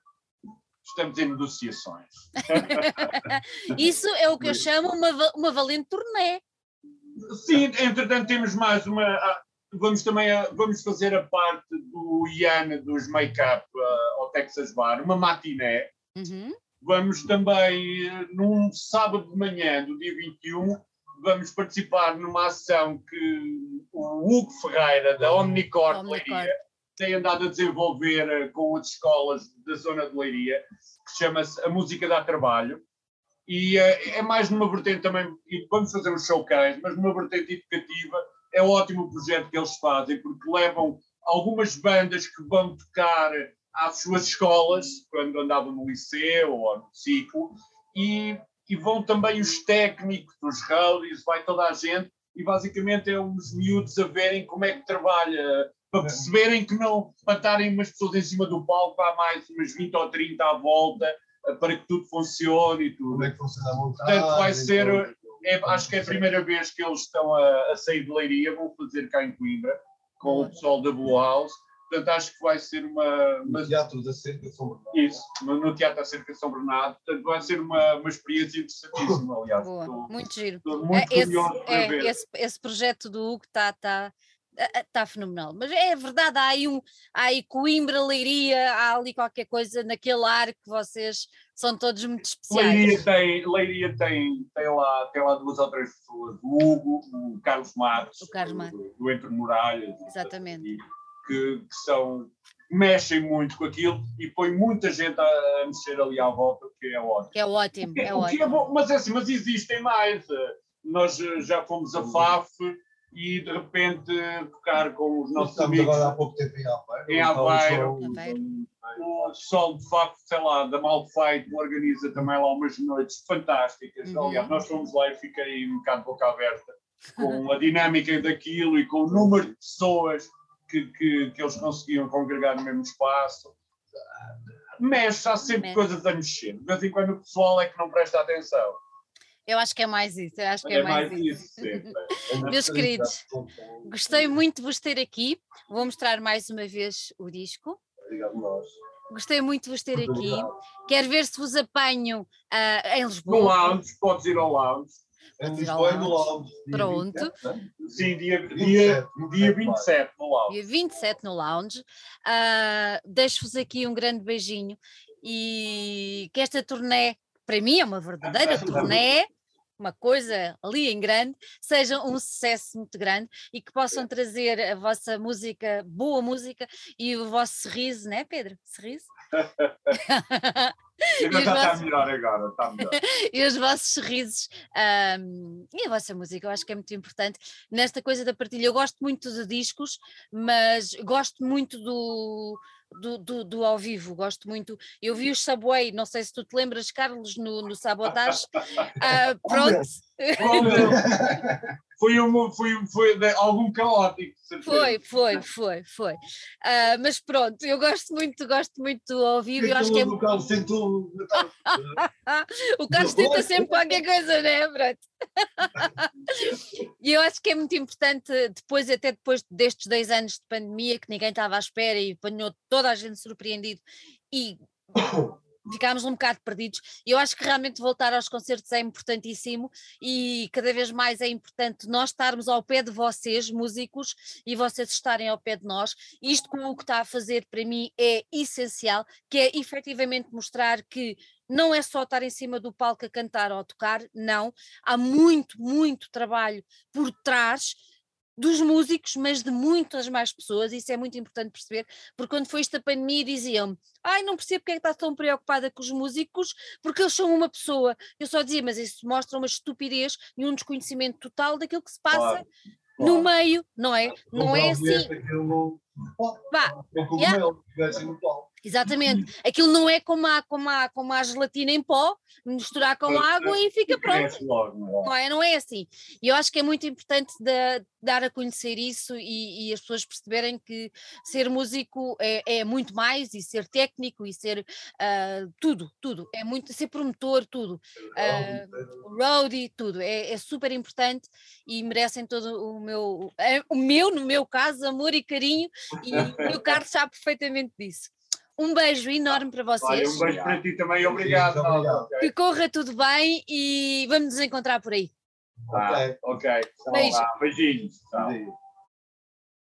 estamos em negociações. Isso é o que eu chamo uma, uma valente turnê. Sim, entretanto temos mais uma. Ah, vamos também a, vamos fazer a parte do Ian dos Make-up uh, ao Texas Bar, uma matiné. Uhum. Vamos também, eh, num sábado de manhã, do dia 21, vamos participar numa ação que o Hugo Ferreira, da Omnicorp, Omnicorp tem andado a desenvolver eh, com as escolas da zona de Leiria, que chama-se A Música dá Trabalho, e uh, é mais numa vertente também, e vamos fazer um showcase, mas numa vertente educativa, é um ótimo projeto que eles fazem, porque levam algumas bandas que vão tocar às suas escolas, quando andavam no liceu ou no ciclo, e, e vão também os técnicos, os rallies, vai toda a gente, e basicamente é uns miúdos a verem como é que trabalha para perceberem que não, para estarem umas pessoas em cima do palco, há mais umas 20 ou 30 à volta, eh, para que tudo funcione e tudo. Como é que funciona a montagem? Portanto, vai ser, é, acho que é a primeira vez que eles estão a, a sair de Leiria, vão fazer cá em Coimbra, com o pessoal da Blue House. Portanto, acho que vai ser uma. uma... No Teatro da Cerca de São Bernardo. Isso, no, Teatro da Cerca de São Bernardo. Portanto, vai ser uma, uma experiência interessantíssima, aliás. Boa, estou, muito giro. Estou muito é, esse, é, esse, esse, projeto do Hugo está. Tá, está fenomenal. Mas é verdade, há aí, um, há aí Coimbra, Leiria, há ali qualquer coisa naquele ar que vocês são todos muito especiais. Leiria tem, Leiria tem, tem, lá, tem lá duas ou três pessoas, o Hugo, o Carlos Matos, o Carlos Matos. Do, do Entre Muralhas, Exatamente. que, que são mexem muito com aquilo e põe muita gente a, mexer ali à volta, que é ótimo. Que é ótimo, que, é, é ótimo. É bom, mas é assim, mas existem mais. Nós já fomos a FAF, e de repente tocar com os nossos Estamos amigos. agora há pouco tempo em Aveiro. Em Aveiro. O pessoal, de facto, sei lá, da Malfeito organiza também lá umas noites fantásticas. Uhum. Aliás, nós fomos lá e fiquei um bocado boca aberta com a dinâmica daquilo e com o número de pessoas que, que, que eles conseguiam congregar no mesmo espaço. Mexe, há sempre Mexe. coisas a mexer. De vez em quando o pessoal é que não presta atenção. Eu acho que é mais isso, eu acho que é, é mais, mais, isso. isso é Meus queridos, gostei muito de vos ter aqui. Vou mostrar mais uma vez o disco. Obrigado, nós. Gostei muito de vos ter aqui. Obrigado. Quero ver se vos apanho uh, em Lisboa. No lounge, podes ir ao lounge. Em Lisboa no lounge. Pronto. 27, né? Sim, dia, dia, 27, dia 27 no lounge. Dia 27 no lounge. Uh, Deixo-vos aqui um grande beijinho e que esta turnê, para mim, é uma verdadeira turnê uma coisa ali em grande, seja um sucesso muito grande e que possam trazer a vossa música, boa música e o vosso sorriso, né, Pedro? Sorriso? Agora está vossos... melhor agora, está melhor. e os vossos sorrisos um, e a vossa música, eu acho que é muito importante nesta coisa da partilha. Eu gosto muito de discos, mas gosto muito do, do, do, do, ao vivo, gosto muito. Eu vi os Subway, não sei se tu te lembras, Carlos, no, no Sabotage. Uh, pronto. foi, um, foi, foi algum caótico. Foi, foi, foi, foi. Uh, mas pronto, eu gosto muito, gosto muito do ao vivo. Eu acho que é... O Carlos tentou. o Carlos tenta sempre qualquer coisa, não é? E eu acho que é muito importante, depois, até depois destes dois anos de pandemia, que ninguém estava à espera e apanhou toda a gente surpreendido e ficámos um bocado perdidos. Eu acho que realmente voltar aos concertos é importantíssimo e cada vez mais é importante nós estarmos ao pé de vocês, músicos, e vocês estarem ao pé de nós. Isto com o que está a fazer para mim é essencial, que é efetivamente mostrar que não é só estar em cima do palco a cantar ou a tocar, não. Há muito, muito trabalho por trás dos músicos, mas de muitas mais pessoas, isso é muito importante perceber, porque quando foi esta pandemia diziam-me, ai, não percebo porque é que estás tão preocupada com os músicos, porque eles são uma pessoa. Eu só dizia, mas isso mostra uma estupidez e um desconhecimento total daquilo que se passa claro, claro. no meio, não é? Não, não é assim. Aquilo... Vá, yeah. Exatamente. Aquilo não é como a, como, a, como a gelatina em pó, misturar com água e fica pronto. Não é, não é assim. E eu acho que é muito importante de, dar a conhecer isso e, e, as pessoas perceberem que ser músico é, é, muito mais e ser técnico e ser uh, tudo, tudo. É muito ser promotor, tudo. Uh, roadie, tudo. É, é, super importante e merecem todo o meu, é, o meu, no meu caso, amor e carinho e, e o Carlos sabe perfeitamente disso. Um beijo enorme para vocês. um beijo para ti também, obrigado. obrigado. Que corra tudo bem e vamos nos encontrar por aí. Tá, ok. ok. Beijo. Beijinhos. Tchau.